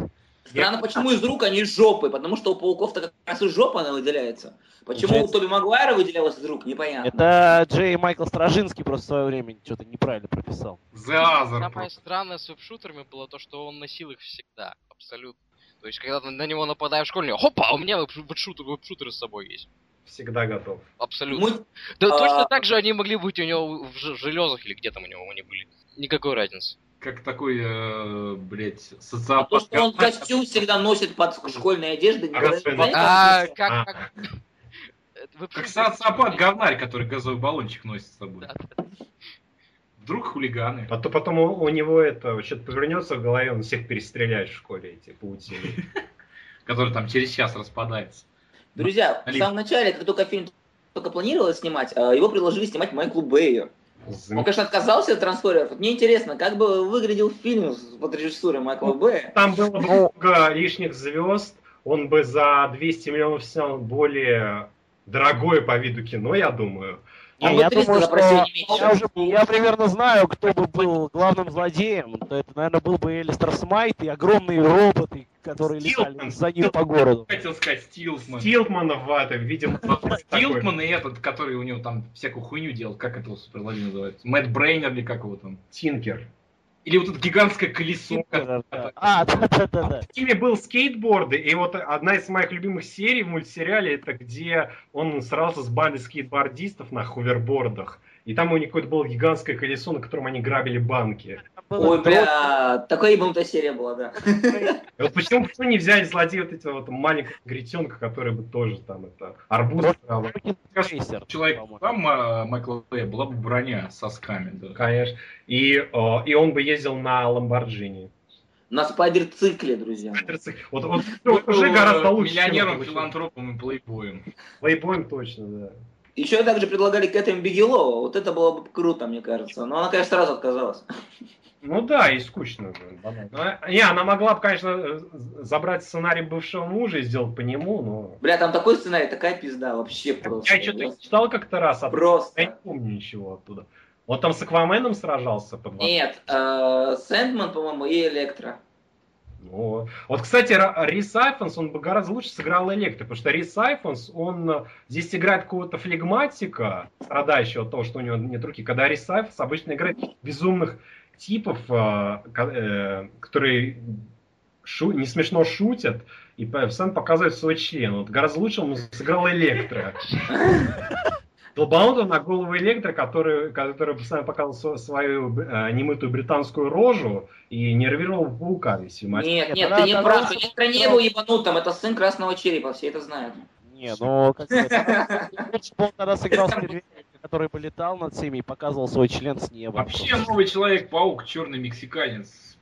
Странно, почему из рук, а не из жопы, потому что у пауков-то как раз из жопы она выделяется. Почему у Получается- Тоби Магуайра выделялась из рук, непонятно. Это Джей Майкл Стражинский просто в свое время что-то неправильно прописал. Самое странное с веб-шутерами было то, что он носил их всегда, абсолютно. То есть, когда на- на него нападают школьники, хопа, у меня веб- веб-шутер, веб-шутеры с собой есть. всегда готов. Абсолютно. Мы- Да а- точно так же они могли быть у него в ж- железах или где там у него они были. Никакой разницы. Как такой, э, блядь, А социопат. то, что он костюм всегда носит под школьной одеждой, не А, как это. как, А. как... Как веб-шутер- социопат говнарь, который газовый баллончик носит с собой. Да, Вдруг хулиганы. А то потом у, у него это что-то повернется в голове, он всех перестреляет в школе, эти паутины. Который там через час распадается. Друзья, в самом начале, как только фильм только планировалось снимать, а, его предложили снимать Майклу Бэю. Он, конечно, отказался от трансформеров. Мне интересно, как бы выглядел фильм под режиссурой Майкла Бэя. Там было бы много лишних звезд, он бы за 200 миллионов снял более дорогое по виду кино, я думаю. Бы я 300 думаю, что я, уже, я примерно знаю, кто бы был главным злодеем. То это, наверное, был бы Элистер Смайт и огромные роботы, которые летали Стилтман. за ним по городу. Хотел сказать Стилтман. Стилтмана в этом, видимо, Стилтман и этот, который у него там всякую хуйню делал, как это суперлови называется? Мэтт Брейнер или как его там? Тинкер. Или вот это гигантское колесо. Да. А, да-да-да. В фильме был скейтборды, и вот одна из моих любимых серий в мультсериале, это где он срался с бандой скейтбордистов на хувербордах. И там у них какое-то было гигантское колесо, на котором они грабили банки. Было Ой, бля, такая ебанутая серия была, да. Вот почему, почему не взяли злодея вот этого вот маленького гретенка, который бы тоже там это арбуз Человек, там а, Майкла Бэя была бы броня со сками, да. Конечно. И, э, и он бы ездил на Ламборджини. На спайдер-цикле, друзья. Вот, вот, вот уже гораздо лучше. чем Миллионером, филантропом и плейбоем. Плейбоем точно, да. Еще также предлагали Кэтрин Бигелоу. Вот это было бы круто, мне кажется. Но она, конечно, сразу отказалась. Ну да, и скучно. Ну, Не, она могла бы, конечно, забрать сценарий бывшего мужа и сделать по нему, но... Бля, там такой сценарий, такая пизда вообще просто. Я что-то читал как-то раз, а я не Просто. помню ничего оттуда. Он там с Акваменом сражался под водой. Нет, э, Сэндман, по-моему, и Электро. Ну, вот, кстати, Рис Айфонс, он бы гораздо лучше сыграл Электро, потому что Рис Айфонс, он э, здесь играет какого-то флегматика, страдающего от того, что у него нет руки, когда Рис Айфонс обычно играет безумных типов, э, ко- э, которые шу- не смешно шутят, и постоянно показывают свой член. Вот гораздо лучше он сыграл Электро. Долбанутого на голову Электро, который, который постоянно показывал свою э, немытую британскую рожу и нервировал паука весь матч. Нет, Нет, ты не прав. Электро не был ебанутым, это сын Красного Черепа, все это знают. Не, ну как бы он тогда сыграл стервятника, который бы летал над всеми и показывал свой член с неба. Вообще новый Человек-паук, черный мексиканец.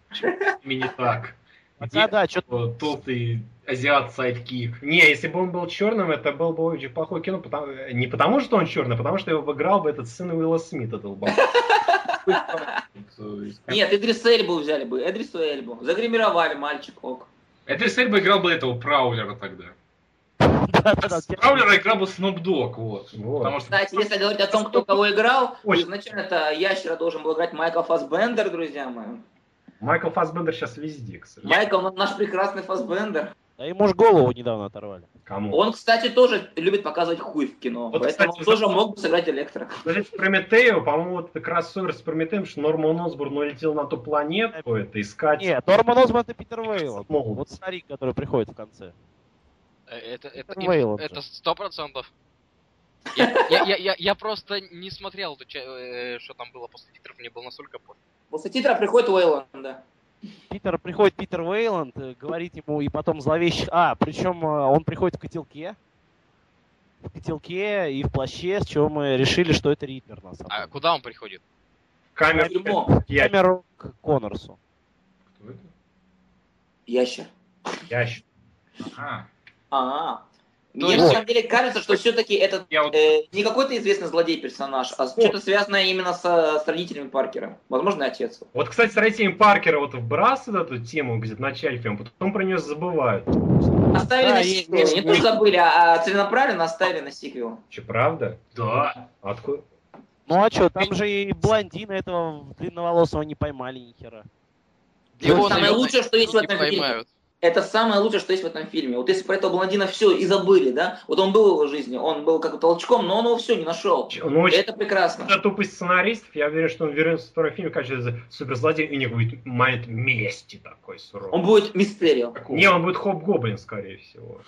Ними не так? Пока да, что Толстый азиат- sidekick. Не, если бы он был черным, это был бы очень плохое кино. потому- не потому, что он черный, а потому что его обыграл бы этот сын Уилла Смита, долбанутый. Нет, Идрис Эльбу взяли бы, Эдрису Эльбу. Загримировали мальчик, ок. Если бы играл бы этого Праулера тогда. да-да-да, Праулера играл бы Snoop Dogg, вот. Потому что Кстати, если говорить о том, кто кого играл, то Очень. изначально-то Ящера должен был играть Майкл Фасбендер, друзья мои. Майкл Фассбендер сейчас везде, к сожалению. Майкл, наш прекрасный Фасбендер. Да ему ж голову недавно оторвали. Кому? Он, кстати, тоже любит показывать хуй в кино. Вот, поэтому кстати, он тоже мог бы сыграть Электро. Кстати, Прометею, по-моему, вот это кроссовер с Прометеем, что Норман Осборн улетел на ту планету, это искать. Нет, Норман Осборн это Питер Вейл. Вот старик, который приходит в конце. Э, Это, это, Вейланд это сто процентов. Я, я, я, я, просто не смотрел, э, что там было после титров, мне было настолько пофиг. После титра приходит Уэйланд, да. Питер, приходит Питер Вейланд, э, говорит ему, и потом зловещий... А, причем э, он приходит в котелке. В котелке и в плаще, с чего мы решили, что это Ридлер, на самом А деле. куда он приходит? Я, Камеру к Коннорсу. Кто это? Ящер. я щ- А, А, То Мне есть- на самом деле кажется, что все-таки этот я вот э, не какой-то известный злодей-персонаж, а что-то связанное именно со, с родителями Паркера. Возможно, отец. Вот, кстати, с родителями Паркера вот вбрасывают эту тему где-то в начале фильма, потом про нее забывают. Оставили Да, на есть- сиквел. есть- Не то забыли, а целенаправленно оставили на сиквел. Че, правда? да. Откуда? Ну а что, там же и блондина этого длинноволосого не поймали ни хера. Его, самое наверное, лучшее, что есть в этом фильме. Это самое лучшее, что есть в этом фильме. Вот если про этого блондина все и забыли, да, вот он был в его жизни, он был как бы толчком, но он его все не нашел. Ну, очень Это прекрасно. Это тупость сценаристов, я уверен, что он вернется в второй фильм в качестве суперзлодея, и у них будет момент мести такой суровый. Он будет мистерио. Не, он будет Хоп-Гоблин, скорее всего.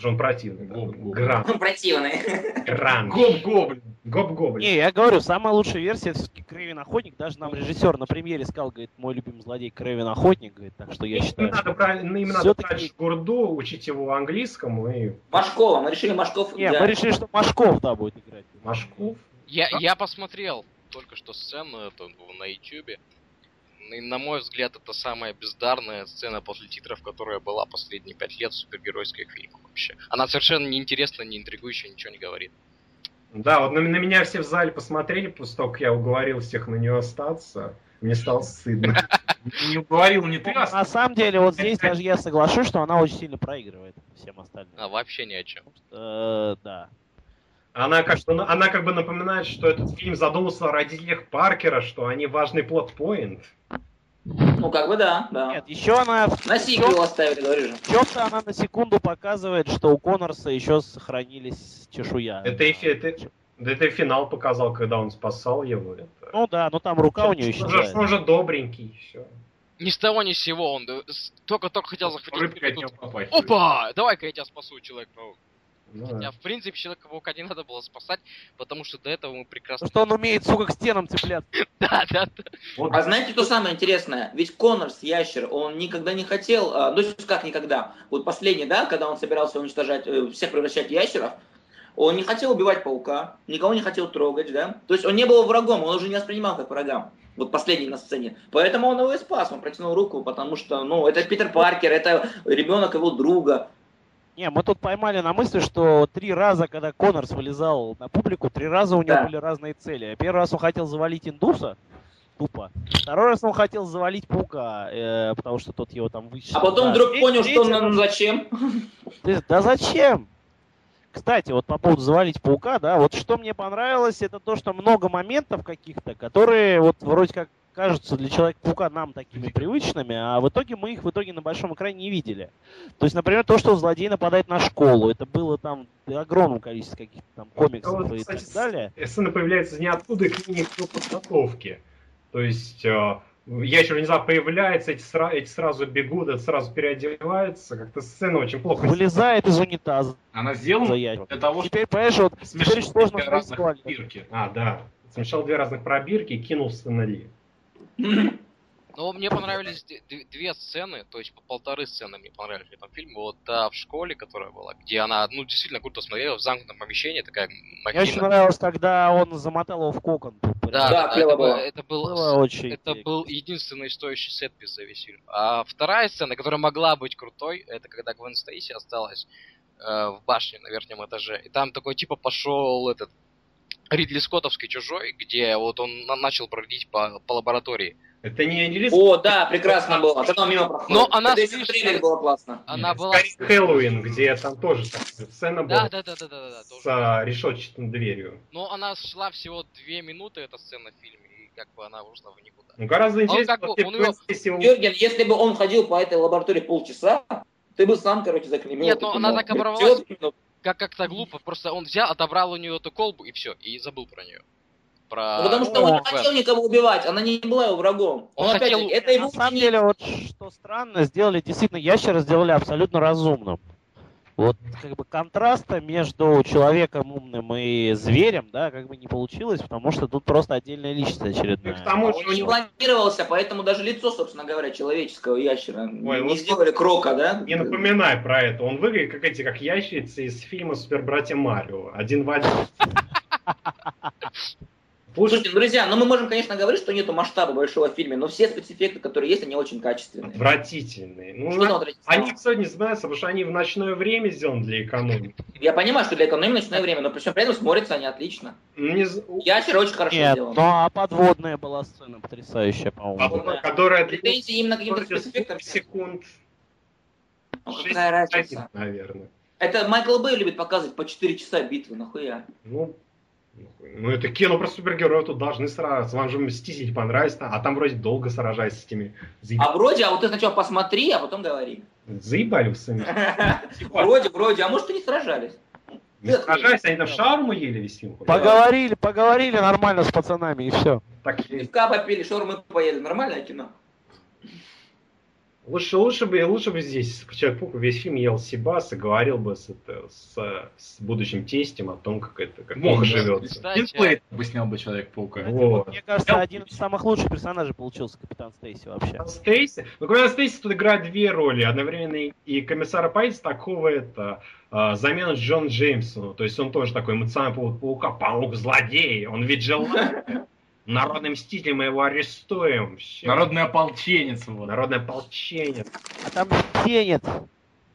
Потому что он противный. Гоп-гоблин. Гран. Он противный. Гран. Гоп-гоблин. Гоп-Гоблин. Не, я говорю, самая лучшая версия это все-таки Крэвин Охотник. Даже нам режиссер на премьере сказал, говорит, мой любимый злодей Крэвин Охотник, говорит, так что я Им считаю, надо, что... правильно, им надо брать Гурду, учить его английскому и Машкова. Мы решили Машков. Не, да. мы решили, что Машков, да, будет играть. Машков. Я, я посмотрел только что сцену эту на ютюбе. И, на мой взгляд, это самая бездарная сцена после титров, которая была последние пять лет в супергеройских фильмах вообще. Она совершенно неинтересна, не интригующая, ничего не говорит. Да, вот на, на меня все в зале посмотрели, после того, как я уговорил всех на нее остаться. Мне стало стыдно. Не уговорил не ты, а на самом деле, вот здесь даже я соглашусь, что она очень сильно проигрывает всем остальным. А вообще ни о чем. Э, да. Она как, бы, она как бы напоминает, что этот фильм задумался о родителях Паркера, что они важный плot-поинт. Ну, как бы да, да. Нет, еще она... На сиквел оставили, говорю же. Чем-то она на секунду показывает, что у Коннорса еще сохранились чешуя. Это и, это, да это и финал показал, когда он спасал его. Это. Ну да, ну там рука у нее исчезает. что Он же добренький, все. Ни с того ни с сего, он только-только хотел захватить рыбка от него. Опа! Давай-ка я тебя спасу, Человек-паук. Ну, Хотя, в принципе, Человека-паука не надо было спасать, потому что до этого мы прекрасно... Что он умеет, сука, к стенам цепляться. Да, да, да. А знаете, что самое интересное? Ведь Коннорс, ящер, он никогда не хотел, а, ну как никогда, вот последний, да, когда он собирался уничтожать, э, всех превращать в ящеров, он не хотел убивать паука, никого не хотел трогать, да, то есть он не был врагом, он уже не воспринимал как врага, вот последний на сцене, поэтому он его и спас, он протянул руку, потому что, ну, это Питер Паркер, это ребенок его друга, Не, мы тут поймали на мысли, что три раза, когда Коннорс вылезал на публику, три раза у него Да. были разные цели. Первый раз он хотел завалить индуса, тупо. Второй раз он хотел завалить паука, э, потому что тот его там вычислил. а потом Да. вдруг Третий- понял, что он, раз- зачем? Ты- Да зачем? Кстати, вот по поводу завалить паука, да, вот что мне понравилось, это то, что много моментов каких-то, которые вот вроде как кажутся для Человека-паука нам такими привычными, а в итоге мы их в итоге на большом экране не видели. То есть, например, то, что злодей нападает на школу, это было там в огромном количестве каких-то там комиксов Вот, и кстати, так далее. Сцена появляется из ниоткуда и к ней по подготовке. То есть э, ящер внезапно появляется, эти, сра- эти сразу бегут, это сразу переодеваются. Как-то сцена очень плохо. Вылезает из унитаза Она сделана ящик. для того, чтобы Теперь, понимаешь, вот теперь сложно две разных пробирки. А, да. Смешал две разных пробирки и кинулся на Но мне понравились две сцены, то есть по полторы сцены мне понравились в этом фильме. Вот та в школе, которая была, где она, ну, действительно круто смотрела, в замкнутом помещении, такая Мне очень махина. нравилось, когда он замотал его в кокон. Да, Да, да, это, был, было. это был Было очень Это был единственный стоящий сет за весь фильм. А вторая сцена, которая могла быть крутой, это когда Гвен Стейси осталась э, в башне на верхнем этаже. И там такой типа пошел этот Ридли Скоттовский чужой, где вот он на- начал бродить по, по лаборатории. Это не Лили О, да, прекрасно было. Когда он мимо проходит. Но она Это слишком- трейлере было классно. Она была. Скорее Хэллоуин, где там тоже такая сцена Да, была да, да, да, да, да, с тоже. а, решетчатой дверью. Но она шла всего две минуты, эта сцена в фильме, и как бы она ушла в никуда. Ну, гораздо интереснее, как бы- вот он её- Стейси его- Юрген, если бы он ходил по этой лаборатории полчаса, ты бы сам, короче, заклемил. Нет, но она так оборвалась. Как как-то глупо, просто он взял, отобрал у нее эту колбу и все, и забыл про нее. Про... Ну, потому что он не хотел никого убивать, она не была его врагом. Он опять хотел- же, это его На самом деле, вот что странно, сделали действительно ящера сделали абсолютно разумным. Вот как бы контраста между человеком умным и зверем, да, как бы не получилось, потому что тут просто отдельная личность очередная. Ну, к тому же Он не планировался, поэтому даже лицо, собственно говоря, человеческого ящера Ой, не вот сделали крока, да? Не напоминай про это. Он выглядит как эти, как ящерицы из фильма Супер братья Марио. Один в один. Слушай, Слушайте, ну, друзья, ну мы можем, конечно, говорить, что нету масштаба большого в фильме, но все спецэффекты, которые есть, они очень качественные. отвратительный. Ну, Что там отвратительного? они, кстати, не знаются, потому что они в ночное время сделаны для экономии. Я понимаю, что для экономии ночное время, но при всем при этом смотрятся они отлично. Ну, не Ящер очень хорошо Нет, сделан. ну а подводная была сцена потрясающая, по-моему. да. Которая Претензии именно каким-то спецэффектам. секунд. Ну, какая разница? наверное. Это Майкл Бэй любит показывать по 4 часа битвы, нахуя? Ну. Ну это кино про супергероев, тут должны сражаться. Вам же Мстители понравится, а там вроде долго сражаются с этими. Заеб- А вроде, а вот ты сначала посмотри, а потом говори. Заебали сами. Вроде, вроде, а может и не сражались. Не сражались, они там шаурму ели весь фильм. Поговорили, поговорили нормально с пацанами и все. Так, Пивка попили, шаурмы поели. Нормальное кино. Лучше, лучше бы, лучше бы здесь Человек-паук весь фильм ел Сибас и говорил бы с, это, с, с будущим тестем о том, как это, как живется. Кстати, Геймплей бы снял бы Человек-паука. Вот. Мне кажется, один из самых лучших персонажей получился Капитан Стейси вообще. Стейси. Ну, когда Стейси тут играет две роли, одновременно и, и комиссара полиции такого это а, замена Джон Джеймсону. То есть он тоже такой эмоциональный повод паука, паук злодей, он ведь желает. Народный мститель, мы его арестуем. Всё. Народный ополченец. Вот. Народное ополчение. А там тенет.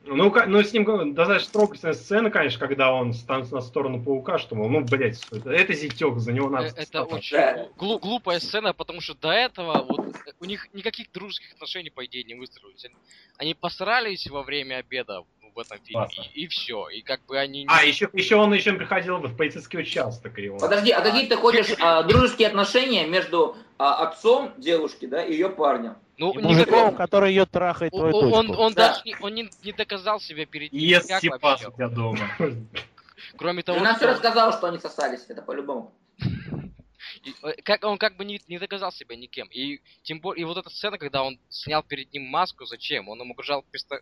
Ну, ну, с ним достаточно трогательная сцена, конечно, когда он станет на сторону паука, что, мол, ну, блядь, это, это зятек, за него надо... Э, Это встать. очень Да. глу- глупая сцена, потому что до этого вот э, у них никаких дружеских отношений, по идее, не выстроились. Они- Они посрались во время обеда в этом фильме, Классно. и, все. И как бы они... не- А, еще, еще он еще приходил в полицейский участок. И он... Подожди, а какие ты хочешь а, дружеские отношения между а, отцом девушки, да, и ее парнем? ну, И никак- мужиком, который ее трахает он, твою он, дочку. он Да. даже не, он не, не доказал себя перед ним Ест никак Сибас вообще. у тебя дома. Кроме того, Жена что все он- рассказала, что они сосались, это по-любому. И, э, как, он как бы не, не доказал себя никем. И тем более, и вот эта сцена, когда он снял перед ним маску, зачем? Он ему угрожал писто...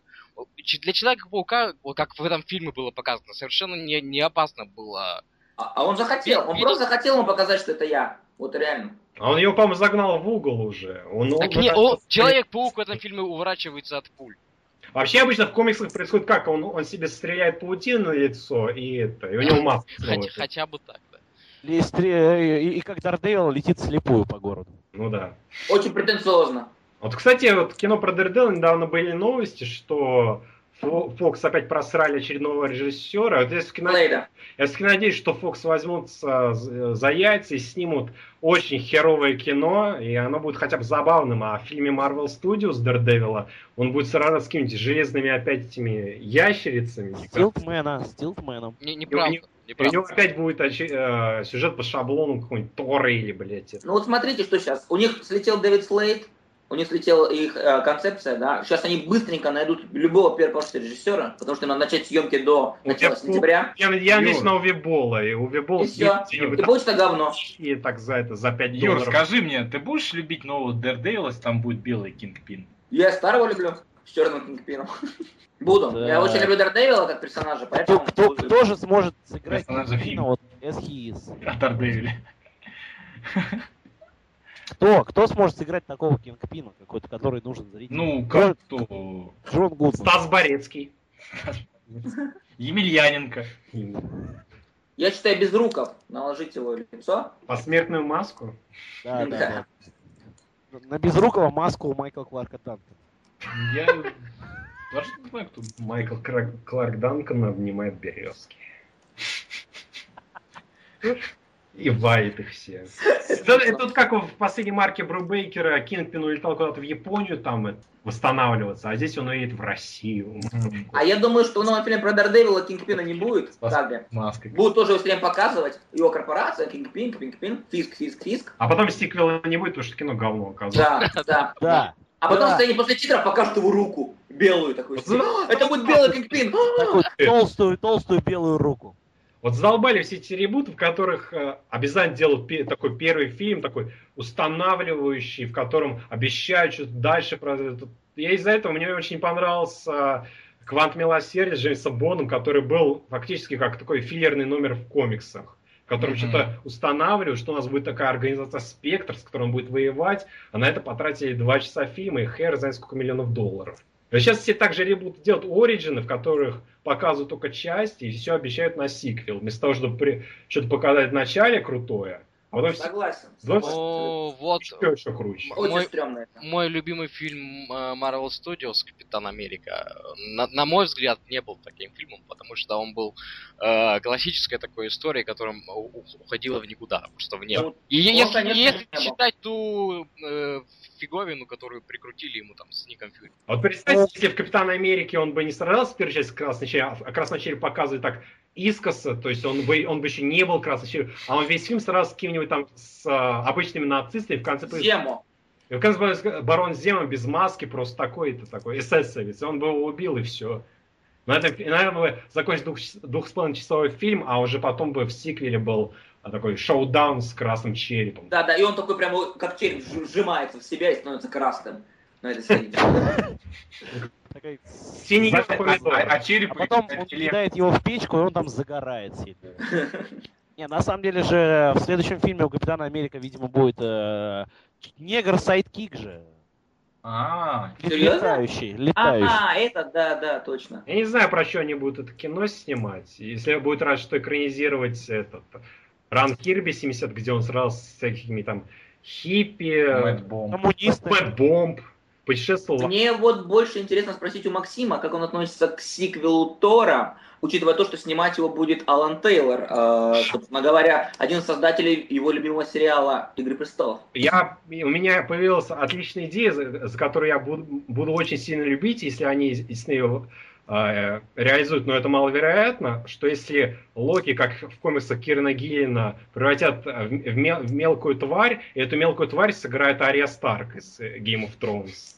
Ч- Для Человека-паука, вот как в этом фильме было показано, совершенно не, не опасно было. А, а он захотел, он Видел- просто захотел ему показать, что это я. Вот реально. А он его, по-моему, загнал в угол уже. Он, он Так не, уже- о, Человек-паук в этом фильме уворачивается от пуль. Вообще обычно в комиксах происходит как? Он, он себе стреляет паутину на лицо, и это, и у него маска. Хотя, хотя бы так. И, стре- и- и как Дардевил летит слепую по городу. Ну да. Очень претенциозно. Вот, кстати, вот кино про Дэрдел недавно были новости, что Фокс опять просрали очередного режиссера. Вот я все-таки надеюсь, я надеюсь, что Фокс возьмутся за яйца и снимут очень херовое кино, и оно будет хотя бы забавным. А в фильме Marvel Studios Дэрдевила он будет сражаться с какими-нибудь железными опять этими ящерицами. Стилтмена, Стилтменом. Не, неправда. него- И у неправда. него опять будет э, сюжет по шаблону какой-нибудь Тора или, блядь. это. Ну вот смотрите, что сейчас. У них слетел Дэвид Слейд, у них слетела их э, концепция, да. Сейчас они быстренько найдут любого первого режиссера, потому что надо начать съемки до У начала сентября. Я, я надеюсь на Увибола, и Увибол И все. И там получится говно. и так за это, за 5 Юр, долларов. скажи мне, ты будешь любить нового Дердейла, если там будет белый Кингпин? Я старого люблю с черным кингпином. Буду. Да. Я очень люблю Дардевила как персонажа, Кто, поэтому... кто, буду. кто же сможет сыграть Персонажа Кингпина фильма. вот as he is? О Дардевиле. Кто? Кто сможет сыграть такого Кингпина какой-то, который нужен зрителю? Ну, как кто? Джон Гудман. Стас Борецкий. Емельяненко. Я считаю, без руков наложить его лицо. Посмертную маску. Да, да, да. На безрукого маску у Майкла Кларка Данта. Я даже не знаю, кто. Майкл Кларк Данкон обнимает березки. И варит их все. Вот как в последней марке Брубейкера Кингпин улетал куда-то в Японию там восстанавливаться, а здесь он уедет в Россию. А я думаю, что в новом фильме про Дардевила Кингпина не будет. Маской. Будут тоже его все время показывать. Его корпорация, Кингпин, Кингпин, Фиск, Фиск, Фиск. А потом сиквела не будет, потому что кино говно оказалось. Да, да. Да. А потом сцене после титров покажут его руку. Белую такую. Вот «А, Это будет белый Кингпин. Такую толстую, толстую белую руку. Вот задолбали все эти ребуты, в которых э, обязательно делают такой первый фильм, такой устанавливающий, в котором обещают что-то дальше. Я из-за этого мне очень понравился Квант Милосердия с Джеймсом Боном, который был фактически как такой филлерный номер в комиксах, в котором Мгм. что-то устанавливают, что у нас будет такая организация Спектр, с которой он будет воевать, а на это потратили два часа фильма и хер знает сколько миллионов долларов. Сейчас все также ребуты делают оригины, в которых показывают только части и все обещают на сиквел. Вместо того, чтобы при- что-то показать в начале крутое, а потом все Согласен. Ну, согласен. О, вот еще, еще круче. Очень мой- мой любимый фильм э, Marvel Studios Капитан Америка. На, на мой взгляд, не был таким фильмом, потому что он был э, классической такой историей, которая уходила в никуда, просто в небо. Ну, И он, если, конечно, если считать ту э, фиговину, которую прикрутили ему там с Ником Фьюри. А Вот представьте, если в Капитана Америке он бы не сражался в первой части Красной а Красной Череп показывает так искоса, то есть он бы, он бы еще не был Красной Череп, а он весь фильм сразу с какими-нибудь там с а, обычными нацистами, в конце Зему. и в конце барон Зема без маски, просто такой-то такой, эсэсовец, он бы его убил и все. На этом, наверное, бы закончился двух, двух с половиной часовой фильм, а уже потом бы в сиквеле был а, такой шоу-даун с красным черепом. Да, да, и он такой прямо как череп сж- сжимается в себя и становится красным. На этой сцене. Такой- Синий А, как помидор. а- а череп А потом он кидает его в печку, и он там загорает сильно. Не, на самом деле же в следующем фильме у Капитана Америка, видимо, будет э, негр-сайдкик же. А? Летающий, летающий. А, это, да, да, точно. Я не знаю, про что они будут это кино снимать. Если будет раз что экранизировать этот Ран Кирби 70, где он сразу с всякими там хиппи, Мэтт Бомб. Коммунисты. Мэтт Бомб, путешествовал. во- Мне вот больше интересно спросить у Максима, как он относится к сиквелу Тора, учитывая то, что снимать его будет Алан Тейлор, э, собственно говоря, один из создателей его любимого сериала «Игры престолов». Я, у меня появилась отличная идея, за, за которую я буду, буду очень сильно любить, если они если ее э, реализуют, но это маловероятно, что если Локи, как в комиксах Кирна Гиллина, превратят в, мел- в мелкую тварь, и эту мелкую тварь сыграет Ария Старк из э, Game of Thrones.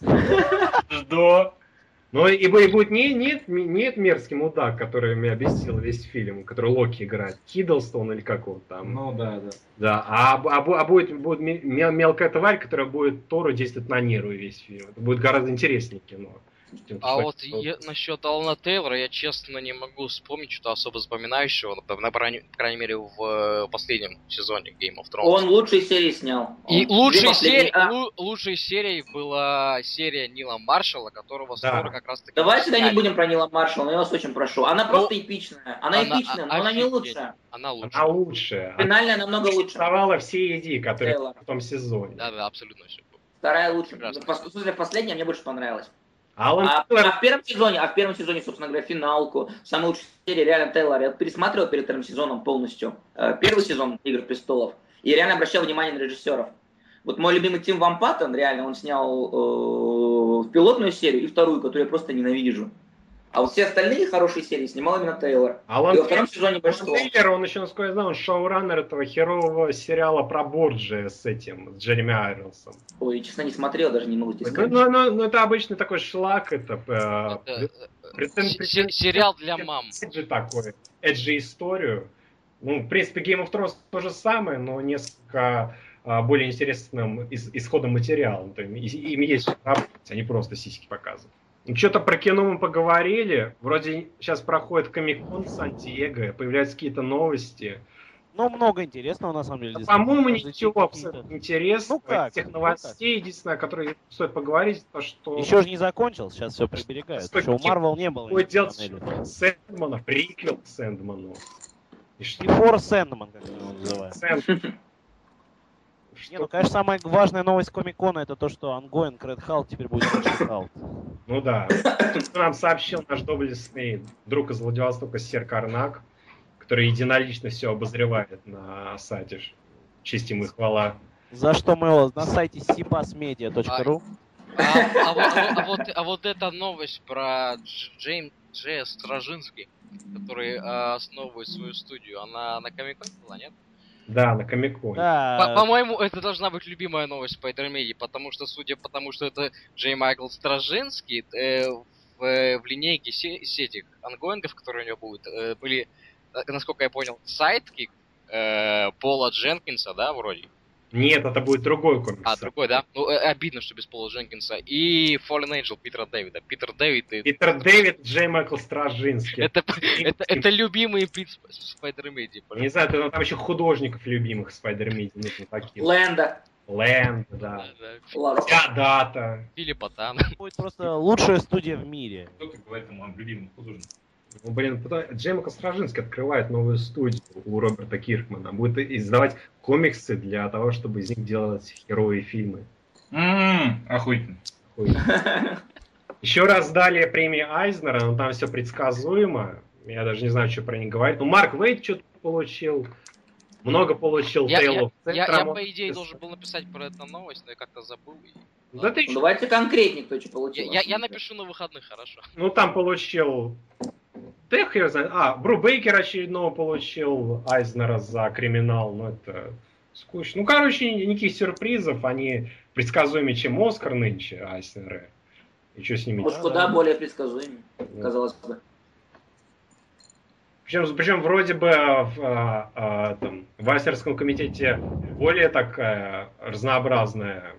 Что? Ну и, бу- и будет не, не, не этот мерзкий мудак, который меня обесил весь фильм, который Локи играет, Хиддлстон или как он там. Ну да, да. Да, а, а, а будет, будет ме- мел- мелкая тварь, которая будет Тору действовать на нервы весь фильм. Это будет гораздо интереснее кино. А вот я- насчет Алана Тейлора я честно не могу вспомнить что-то особо запоминающего, на, на- по крайней по крайней мере, в э, последнем сезоне Game of Thrones. Он лучшие серии снял. И Он- лучшей серией, а, лу- лучшей серией была серия Нила Маршалла, которого Да. скоро как раз таки... Давайте тогда не будем про Нила Маршалла, но я вас очень прошу. Она просто эпичная. Она, она- эпичная, но а- она не офигеть. лучшая. Она лучше. Она лучшая. Она Финальная намного лучше. вставала все идеи, которые Тейлор. в том сезоне. Да, да, абсолютно все. Вторая лучше. Прекрасно. В в смысле, последняя мне больше понравилась. Алан А, Тейлор- а в первом сезоне, а в первом сезоне, собственно говоря, финалку, самая лучшая серия реально Тейлор. Я пересматривал перед вторым сезоном полностью. Э, Первый сезон Игр престолов. И реально обращал внимание на режиссеров. Вот мой любимый Тим Ван Паттон, реально, он снял э, пилотную серию и вторую, которую я просто ненавижу. А вот все остальные хорошие серии снимал именно Тейлор. Алан И во втором сезоне Алан большинство. Тейлор, он еще, насколько я знаю, он шоураннер этого херового сериала про Борджи с этим, с Джереми Айронсом. Ой, честно, не смотрел, даже не могу тебе Ну, сказать. ну, ну, ну, это обычный такой шлак, это... Э, э, претен- се- претен- сериал для мам. Эджи такой, эджи историю. Ну, в принципе, Game of Thrones то же самое, но несколько а, более интересным ис- исходом материалом. То есть, им есть работать, а не просто сиськи показывать. Ну, что-то про кино мы поговорили. Вроде сейчас проходит Комик-кон Сан-Диего, появляются какие-то новости. Ну, много интересного, на самом деле. Да. По-моему, ничего абсолютно интересного. Ну как, тех ну новостей, единственное, о которой стоит поговорить, то что Еще же не закончил, сейчас все приберегают. Стой, Что у Марвел не было. этих делать. Сэндмана, приквел к Сэндману. И что Before Sandman, как его называем. Сэндман? Не, ну, конечно, самая важная новость Комик-кона это то, что Ongoing Red Hulk теперь будет Red Hulk. Ну да. Нам сообщил наш доблестный друг из Владивостока Сер Карнак, который единолично все обозревает на сайте. Честь ему и хвала. За что мы его на сайте sipasmedia.ru А, а вот, а вот- а вот эта новость про Дж- Джейм Дж. Стражинский, который а, основывает свою студию, она на Комиконе была, нет? Да, на Комиконе. Да, По-моему, это должна быть любимая новость Спайдермеди, потому что, судя по тому, что это Джей Майкл Стражинский, э, в, э, в линейке се- сетик ангоингов, которые у него будут, э, были, э, насколько я понял, сайдкик э, Пола Дженкинса, да, вроде. Нет, это будет другой комикс. А, другой, да? Ну, э, обидно, что без Пола Дженкинса. И Fallen Angel Питера Дэвида. Питер Дэвид, э, Питер Дэвид, Джей Майкл Стражинский. это, это, это любимый принцип Спайдермеди. Не знаю, ты- там еще художников любимых Спайдермиди нужно таких. Лэнда. Лэнд, да. Вся дата. Филиппа Тан. будет просто лучшая студия в мире. Кто как говорит, моим любимым художником. Ну, блин, пыта- Джей Майкл Стражинский открывает новую студию у Роберта Киркмана. Будет издавать комиксы для того, чтобы из них делать герои фильмы. Ммм, охуительно. Еще раз дали премию Айзнера, но там все предсказуемо. Я даже не знаю, что про них говорить. Ну, Марк Вейт что-то получил. Много получил Я, Tale я, я, я, по идее, должен был написать про эту новость, но я как-то забыл. и- Да ты Ну, давайте конкретнее, кто что Я, получил. я, я напишу на выходных, хорошо. Ну, там получил... Да я хер знает. А, Бру Бейкер очередного получил Айзнера за криминал. Ну, это скучно. Ну, короче, никаких сюрпризов. Они предсказуемее, чем Оскар нынче, Айзнеры. И что с ними Может, куда более предсказуемый, казалось бы. Причем, причем вроде бы в, а, а, там, в Айсерском комитете более такая разнообразная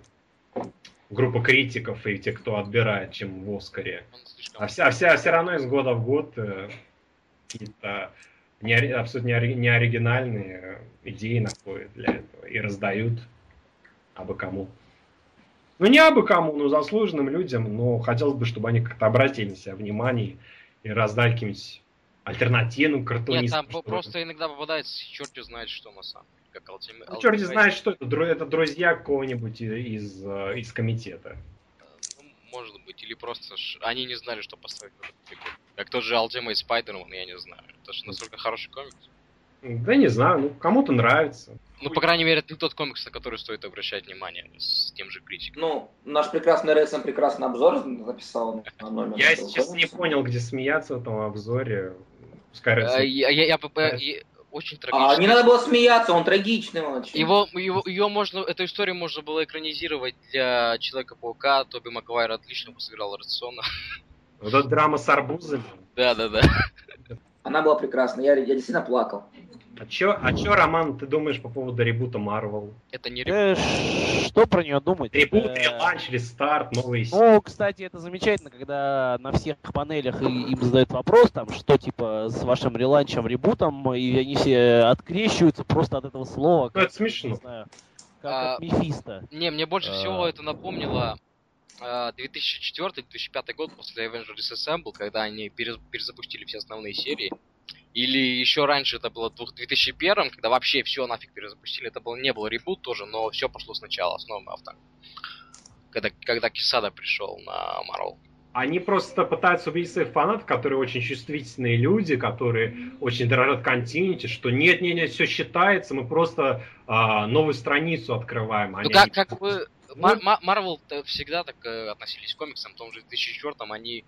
группа критиков и те, кто отбирает, чем в Оскаре. Он слишком... А вся, вся, все равно из года в год э, какие-то не, абсолютно не, ори- не оригинальные идеи находят для этого и раздают абы кому. Ну не абы кому, но заслуженным людям, но хотелось бы, чтобы они как-то обратили на себя внимание и раздали каким-нибудь альтернативным Нет, картонистам. там что ли. просто иногда попадается черти знает что на самом деле. Как Ultimate- Ну, черт Ultimate- знает, что это, это друзья какого-нибудь и- из, э, из комитета. Ну, может быть, или просто ж- они не знали, что поставить в эту фигуру. Как тот же Ultimate Spider-Man, я не знаю. Это же настолько хороший комикс. Да не знаю, ну кому-то нравится. Ну, по крайней мере, это тот комикс, на который стоит обращать внимание с тем же критиком. Ну, наш прекрасный Рэдсон прекрасный обзор записал на номер. Я, честно, не понял, где смеяться в этом обзоре. Пускай Я, я, я, очень А, трагично. не надо было смеяться, он трагичный очень. Его, его, ее можно, эту историю можно было экранизировать для Человека-паука. Тоби Маквайр отлично бы сыграл Редсона. Вот эта драма с арбузами. Да, да, да. Она была прекрасна, я, я действительно плакал. А чё, а чё, Роман, ты думаешь по поводу ребута Марвел? Это не Э, что про нее думать? Ребут, Э, реланч, рестарт, новые Ну, кстати, это замечательно, когда на всех панелях им задают вопрос, там, что типа с вашим реланчем, ребутом, и они все открещиваются просто от этого слова. Ну, это как, смешно. Не знаю, как А, от Мефисто. Не, мне больше А. всего это напомнило а, 2004-2005 год после Avengers Assemble, когда они перез- перезапустили все основные серии. Или еще раньше это было в 2001, когда вообще все нафиг перезапустили. Это было, не было ребут тоже, но все пошло сначала с новым автором. Когда, когда Кисада пришел на Marvel. Они просто пытаются убедить своих фанатов, которые очень чувствительные люди, которые очень дорожат континенте, что нет-нет-нет, все считается, мы просто а, новую страницу открываем. Ну Они- как, как бы Ну, Мар- Ма- Marvel всегда так э, относились к комиксам, в том же 2004 они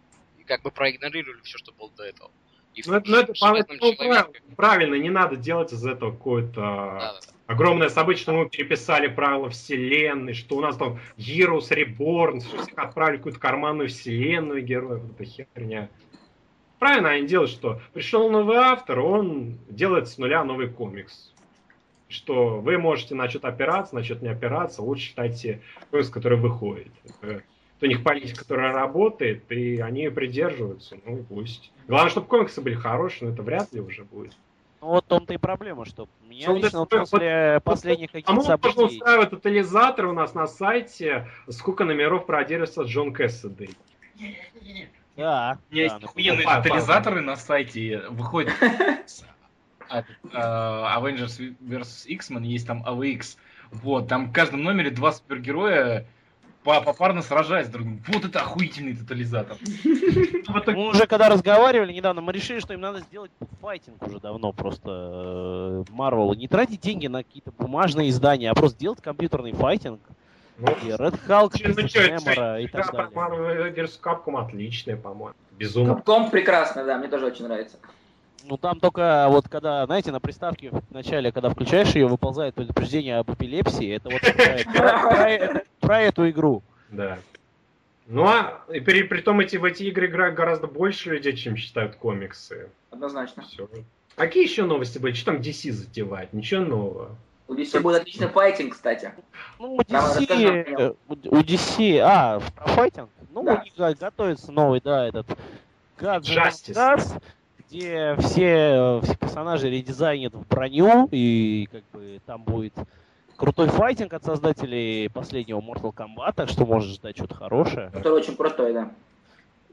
как бы проигнорировали все, что было до этого. И Ну, это, ну, это, ну, правильно, не надо делать из этого какое-то да, да. огромное событие, что мы переписали правила вселенной, что у нас там Heroes Reborn, что всех отправили в какую-то карманную вселенную героев, вот эта херня. Правильно они делают, что пришел новый автор, он делает с нуля новый комикс. Что вы можете на что-то опираться, на что-то не опираться, лучше читайте комикс, который выходит. У них политика, которая работает, и они ее придерживаются, ну и пусть. Главное, чтобы комиксы были хорошие, но это вряд ли уже будет. Ну вот в том-то и проблема, что меня Что вот лично вот это- вот- после последних А каких-то можно событий... устраивать тотализатор у нас на сайте, сколько номеров продержится Джон Кэссиди. Да, У меня есть да, ну, охуенные папа. тотализаторы на сайте. Выходит от, э, Avengers vs. X-Men, есть там AVX. Вот, там в каждом номере два супергероя попарно сражаясь друг с другом. Вот это охуительный тотализатор. Мы уже когда разговаривали недавно, мы решили, что им надо сделать файтинг уже давно просто э, Marvel. Не тратить деньги на какие-то бумажные издания, а просто делать компьютерный файтинг. Ну, И Red Hulk, ну чё, и так далее. Marvel vs. Capcom отличная, по-моему. Безумно. Капком прекрасно, да, мне тоже очень нравится. Ну там только вот когда, знаете, на приставке в начале, когда включаешь ее, выползает предупреждение об эпилепсии. Это вот про, эту игру. Да. Ну а и при, при том эти, в эти игры играют гораздо больше людей, чем читают комиксы. Однозначно. Все. Какие еще новости были? Что там DC затевает? Ничего нового. У DC будет отличный файтинг, кстати. Ну, у DC, э, у DC, а, про файтинг? Ну, Да. у них го- готовится новый, да, этот Among Justice. Us, где все, э, все персонажи редизайнят в броню, и как бы там будет крутой файтинг от создателей последнего Mortal Kombat, так что можешь ждать что-то хорошее. Который очень крутой, да.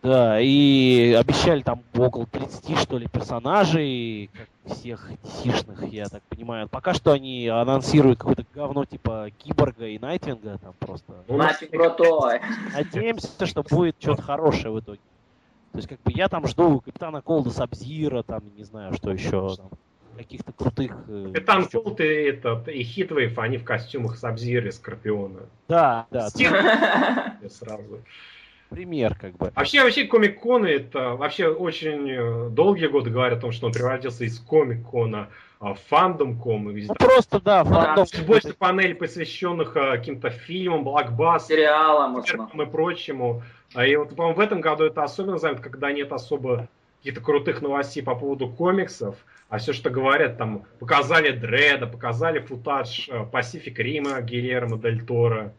Да, и обещали там около 30, что ли, персонажей, как всех DC-шных, я так понимаю. Пока что они анонсируют какое-то говно типа Киборга и Найтвинга, там просто. Ну, Нафиг крутой. Надеемся, что будет что-то хорошее в итоге. То есть, как бы я там жду Капитана Колда Сабзира, там, не знаю, что еще, там, каких-то крутых... э, Капитан Колт и, этот, и Хитвейв, они в костюмах Сабзира и Скорпиона. Да, да, Стих сразу. пример, как бы. Вообще, вообще комик-коны это вообще очень э, долгие годы говорят о том, что он превратился из комик-кона а, в фандом-ком. Ну, просто, да, да, фандом... Чуть больше панель, посвященных а, каким-то фильмам, блокбастерам основном. и прочему. А И вот, по-моему, в этом году это особенно заметно, когда нет особо каких-то крутых новостей по поводу комиксов, а все, что говорят, там, показали Дреда, показали футаж Pacific Рима Гильермо Дель Торо,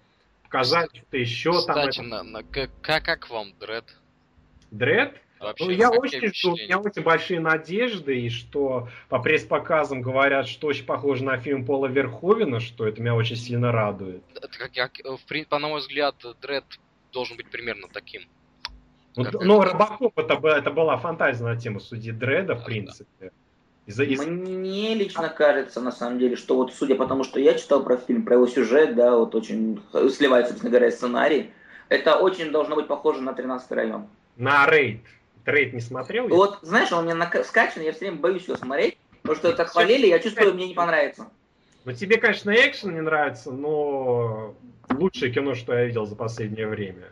показали что-то еще там. Кстати, это- на, на- как, как, вам Дред? Дред? Вообще, Ну, я очень жду, у меня очень большие надежды, и что по пресс-показам говорят, что очень похоже на фильм Пола Верховена, что это меня очень сильно радует. Это как, как, в на мой взгляд, Дред должен быть примерно таким. Ну, д- это? но Робокоп это, бы- это была фантазия на тему судьи Дреда, в Да, принципе. Из-за- из- Мне лично кажется, на самом деле, что вот судя по тому, что я читал про фильм, про его сюжет, да, вот очень сливается, собственно говоря, сценарий, это очень должно быть похоже на 13 район. На рейд. Рейд не смотрел? Вот, знаешь, он у меня нака- скачан, я все время боюсь его смотреть, потому что так хвалили, я чувствую, мне не понравится. Ну, тебе, конечно, экшен не нравится, но лучшее кино, что я видел за последнее время.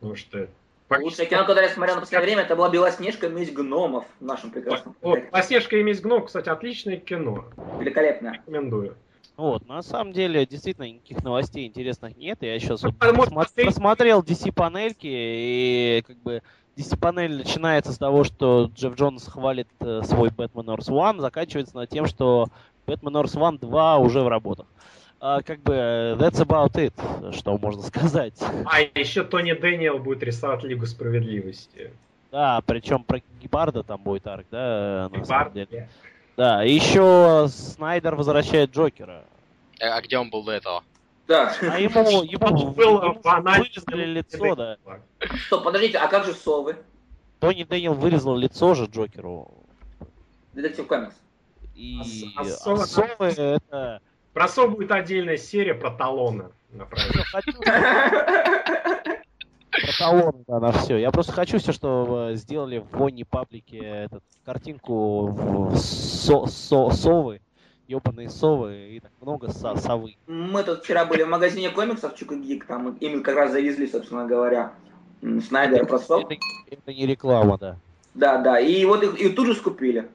Потому что... Лучшее кино, которое я смотрел на последнее время, это была «Белоснежка. Месть гномов» в нашем прекрасном. Вот, «Лоснежка и месть гномов», кстати, отличное кино. Великолепно. Рекомендую. Вот, на самом деле, действительно, никаких новостей интересных нет. Я сейчас вот посмотреть- просмотрел DC-панельки, и как бы DC-панель начинается с того, что Джефф Джонс хвалит э, свой Batman Earth One, заканчивается на тем, что Batman Earth One 2 уже в работах. А, как бы, э, that's about it, что можно сказать. А еще Тони Дэниел будет рисовать Лигу Справедливости. Да, причем про Гепарда там будет арк, да, на самом Гепард, деле. Да, и еще Снайдер возвращает Джокера. А, а где он был до этого? Да. А ему, ему, Он был ему банально вырезали лицо, да. Стоп, подождите, а как же совы? Тони Дэниел вырезал лицо же Джокеру. Детектив комикс. И с- совы- совы это... Про Со будет отдельная серия про. Хочу про талоны, да, на все. Я просто хочу все, что э, сделали в Вонни паблике этот, картинку в со- со- совы, ебаные совы, и так много со- совы. Мы тут вчера были в магазине комиксов Чука Гик, там им как раз завезли, собственно говоря, м, Снайдера про сов. Это, это не реклама, да. Да, да. И вот их, и тут же скупили,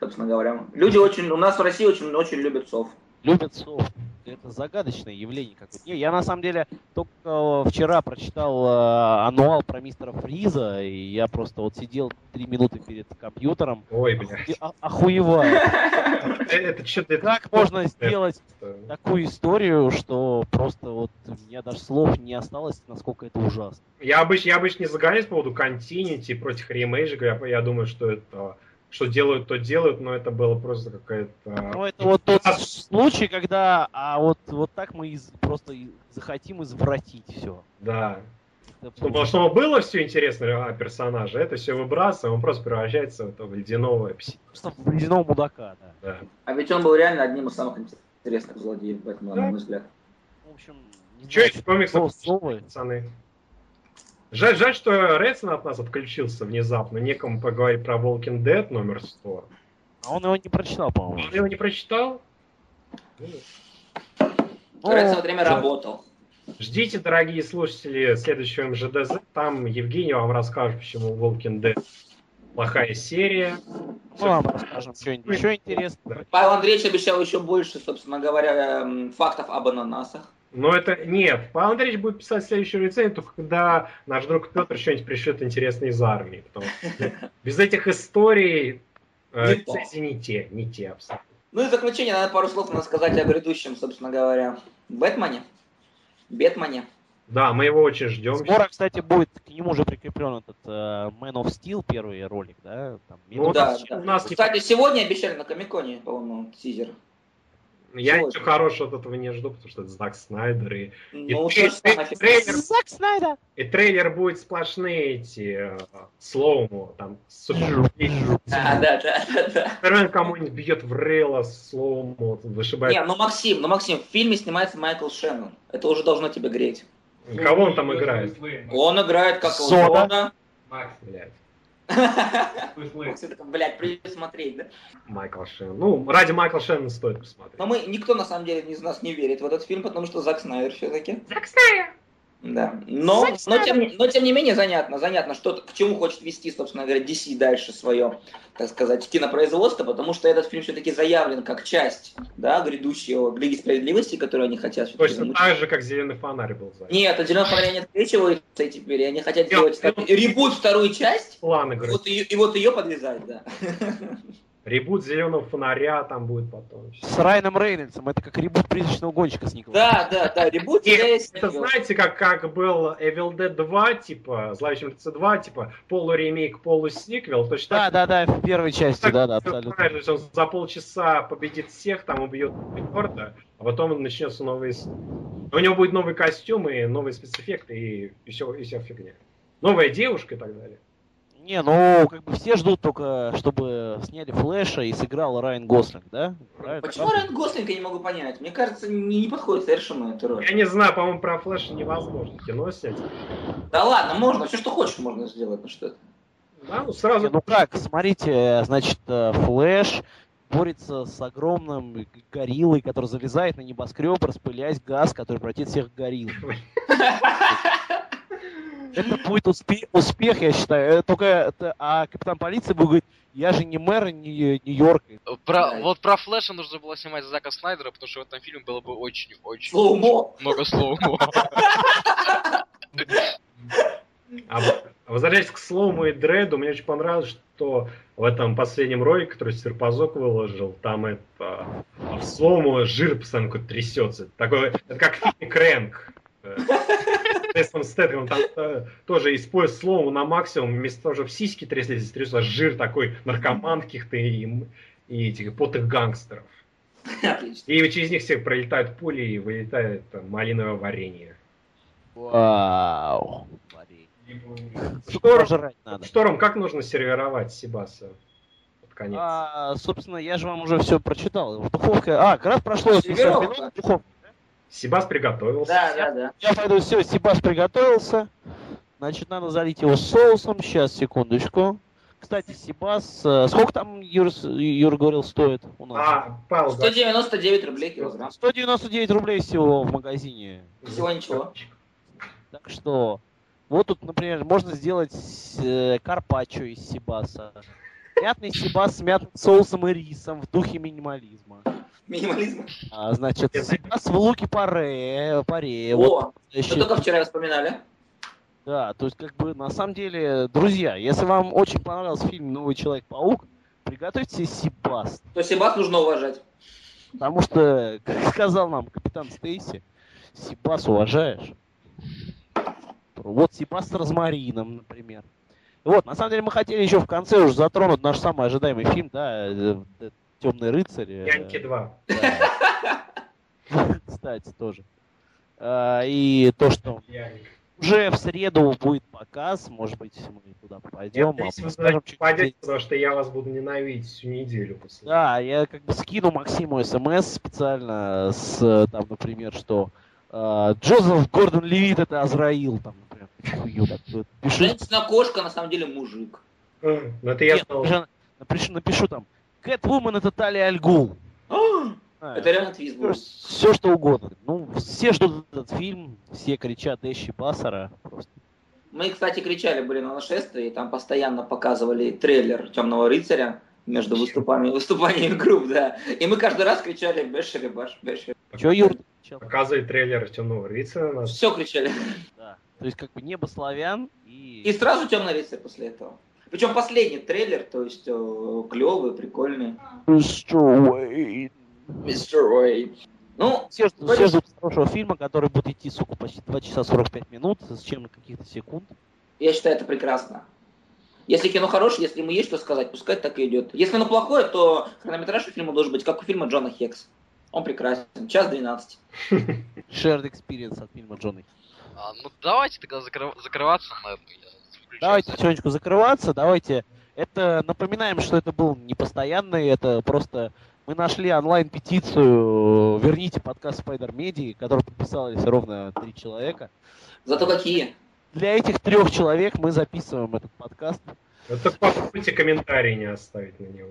собственно говоря. Люди очень, у нас в России очень, очень любят сов. Любят сов. Это загадочное явление какое-то. Не, я на самом деле только э, вчера прочитал э, ануал про мистера Фриза, и я просто вот сидел три минуты перед компьютером, Ой, бля. и о- охуеваю. Это что-то... Как можно сделать такую историю, что просто вот у меня даже слов не осталось, насколько это ужасно. Я обычно, я обычно не загоняюсь по поводу Continuity против ремейджика. Я, я думаю, что это... Что делают, то делают, но это было просто какая-то... Ну, это вот тот случай, когда а вот, вот так мы из- просто захотим извратить все. Да. Чтобы, чтобы было все интересно о персонаже, это все выбрасываем, он просто превращается в этого ледяного пси. Просто в ледяного мудака, да. Да. А ведь он был реально одним из самых интересных злодеев Бэтмена, на мой взгляд. В общем, не Че знаю, совы. пацаны? Жаль, жаль, что Редсон от нас отключился внезапно. Некому поговорить про Walking Dead номер 100. А он его не прочитал, по-моему. Он его не прочитал? Рэд в это время да. работал. Ждите, дорогие слушатели, следующего МЖДЗ. Там Евгений вам расскажет, почему Walking Dead плохая серия. Мы вам расскажем еще интересное. Павел Андреевич обещал еще больше, собственно говоря, эм, фактов об ананасах. Но это нет. Павел Андреевич будет писать следующую рецензию, только когда наш друг Петр что-нибудь пришлет интересное из армии. Потому что без этих историй э, рецензии не те, не те абсолютно. Ну и в заключение надо пару слов надо сказать о грядущем, собственно говоря, Бэтмене. Бэтмене. Да, мы его очень ждем. Скоро, кстати, будет к нему уже прикреплен этот э, Man of Steel первый ролик, да? Там, Ну, Да, да. у нас Кстати, сегодня обещали на Комиконе, по-моему, тизер. Я Сегодня. ничего хорошего от этого не жду, потому что это Зак Снайдер. И, Ну, и трей- трейлер, Зак Снайдер! и трейлер будет сплошные эти э, slow-mo, там, супер... Да, да, да, да, да. Наверное, кому-нибудь бьет в рыло slow-mo, вышибает. Не, ну Максим, ну Максим, в фильме снимается Майкл Шеннон. Это уже должно тебя греть. Кого он там играет? Он играет как Сода. Зода. Макс, Блядь, Такой, блядь, придется смотреть, да? Майкл Шеннон. Ну, ради Майкла Шеннона стоит посмотреть. Но мы, никто на самом деле из нас не верит в этот фильм, потому что Зак Снайдер все-таки. Зак Снайдер! Да. Но, но, тем, не- но тем не менее занятно, занятно, что, к чему хочет вести, собственно говоря, DC дальше свое, так сказать, кинопроизводство, потому что этот фильм все-таки заявлен как часть, да, грядущего Лиги Справедливости, которую они хотят Точно замутить. так же, как зеленый фонарь был за. Нет, отделенного фонаря не открещивается теперь, и они хотят сделать ну- ребут вторую часть, и говорит. вот ее, и вот ее подвязать, да. Ребут зеленого фонаря там будет потом. С Райаном Рейнольдсом. Это как ребут призрачного гонщика с Николасом. Да, да, да, ребут Нет, тебя есть это знаете, как, как был Evil Dead 2, типа, Зловещий мертвецы 2, типа, полуремейк, полусиквел, точно Да, так да, да, в первой части, Так, да, да, абсолютно. правильно, то есть он за полчаса победит всех, там убьет рекорда, а потом начнется новый... У него будет новый костюм и новые спецэффекты и, и, все, и вся фигня. Новая девушка и так далее. Не, ну, как бы все ждут только, чтобы сняли Флэша и сыграл Райан Гослинг, да? Правильно? Почему Райан Гослинг, я не могу понять? Мне кажется, не, не подходит совершенно эта роль. Я не знаю, по-моему, про Флэша невозможно кино снять. Да ладно, можно, все что хочешь можно сделать, ну что это. Да, ну сразу... Не, Ну как, смотрите, значит, э, Флэш борется с огромным гориллой, который залезает на небоскреб, распыляясь газ, который превратит всех горилл. Это будет успе- успех, я считаю. Э, Только это, а капитан полиции будет говорить, я же не мэр Нью- Нью-Йорка. Про, Да. вот про Флэша нужно было снимать Зака Снайдера, потому что в этом фильме было бы очень-очень много слоумо. А в- возвращаясь к Слому и Дреду, мне очень понравилось, что в этом последнем ролике, который Серпазок выложил, там это а в Слому жир постоянно какой-то трясется. Такой, это как в фильме Крэнк. С Джейсоном Стэтхэмом там э, тоже использует Слому на максимум, вместо того, чтобы сиськи тряслись, трясется жир такой наркоман каких-то и, и этих потых гангстеров. Отлично. И через них все пролетают пули и вылетает малиновое варенье. Вау. Шторм. Шторм, как нужно сервировать Сибаса? Конец. А, собственно, я же вам уже все прочитал. В духовке... А, как раз прошло 50 Сервировка. Сибас приготовился. Да, да, да. Я пойду, все, Сибас приготовился. Значит, надо залить его соусом. Сейчас, секундочку. Кстати, Сибас, э, сколько там, Юр, Юра говорил, стоит у нас? А, Павел, да. 199 рублей килограмм. 199 рублей всего в магазине. Всего ничего. Так что Вот тут, например, можно сделать э, карпаччо из сибаса. Мятный сибас с мятным соусом и рисом в духе минимализма. Минимализм. А, значит, сибас в луке паре, паре. О, Вот, мы еще- только вчера вспоминали. Да, то есть, как бы, на самом деле, друзья, если вам очень понравился фильм «Новый Человек-паук», приготовьте себе сибас. То Себас нужно уважать. Потому что, как сказал нам капитан Стейси, сибас уважаешь. Вот сибас с розмарином, например. Вот, на самом деле, мы хотели еще в конце уже затронуть наш самый ожидаемый фильм, да, Темный рыцарь. э, Няньки 2. да. Кстати, тоже. А, И то, что уже в среду будет показ, может быть, мы туда попадем. Я а надеюсь, вы пойдете, здесь. потому что я вас буду ненавидеть всю неделю после. Да, я как бы скину Максиму смс специально с, э, там, например, что э, Джозеф Гордон Левит это Азраил, там, например. Пишу, Женщина кошка на самом деле мужик. Ну это я Нет, напишу, напишу там, Кэтвумен это Талия Альгул. Это реально твист был. Все что угодно. Ну, все ждут этот фильм, все кричат Эщи Басара. Просто. Мы, кстати, кричали, были на нашествии, и там постоянно показывали трейлер Темного рыцаря между выступами, выступаниями групп, да. И мы каждый раз кричали Бэшери Баш, Бэшери. Че, Юр? Показывает трейлер Темного рыцаря нас. Все кричали. Да. То есть как бы небо славян и... И сразу Темный рыцарь после этого. Причем последний трейлер, то есть э, клевый, прикольный. Mr. Wayne. Мистер Уэйн. Ну, Все, ждут- все ждут хорошего фильма, который будет идти, сука, почти 2 часа 45 минут, с чем каких-то секунд. я считаю это прекрасно. Если кино хорошее, если ему есть что сказать, пускай так и идет. Если оно плохое, то хронометраж у фильма должен быть как у фильма Джона Хекс. Он прекрасен. Час 12. Shared experience от фильма Джона. А, ну давайте тогда закрыв- закрываться на эту. Давайте потихонечку закрываться, давайте. Это, напоминаем, что это был не постоянный, это просто мы нашли онлайн-петицию «Верните подкаст Spider Media», который подписались ровно три человека. Зато какие? Для этих трех человек мы записываем этот подкаст. Вот только попробуйте комментарий не оставить на него.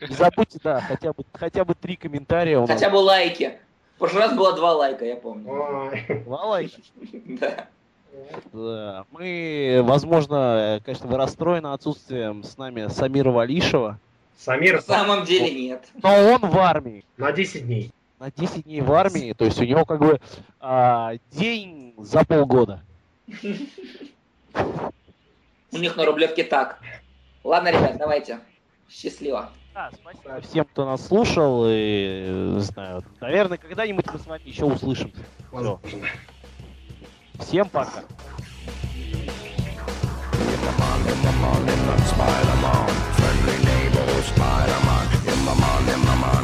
Не забудьте, да, хотя бы, хотя бы три комментария. Хотя бы лайки. В прошлый раз было два лайка, я помню. Ой. два лайка. Да. Да. Мы, возможно, конечно, вы расстроены отсутствием с нами Самира Валишева, Самир На самом деле нет. но он в армии. на 10 дней. На 10 дней в армии, то есть у него как бы а, день за полгода. У них на рублевке так. Ладно, ребят, давайте. Счастливо. Да, спасибо всем, кто нас слушал, и, э, не знаю, наверное, когда-нибудь мы с вами еще услышимся. Всё. Всем пока. Spider-Man, friendly neighbor, Spider-Man, in my mind, in my mind.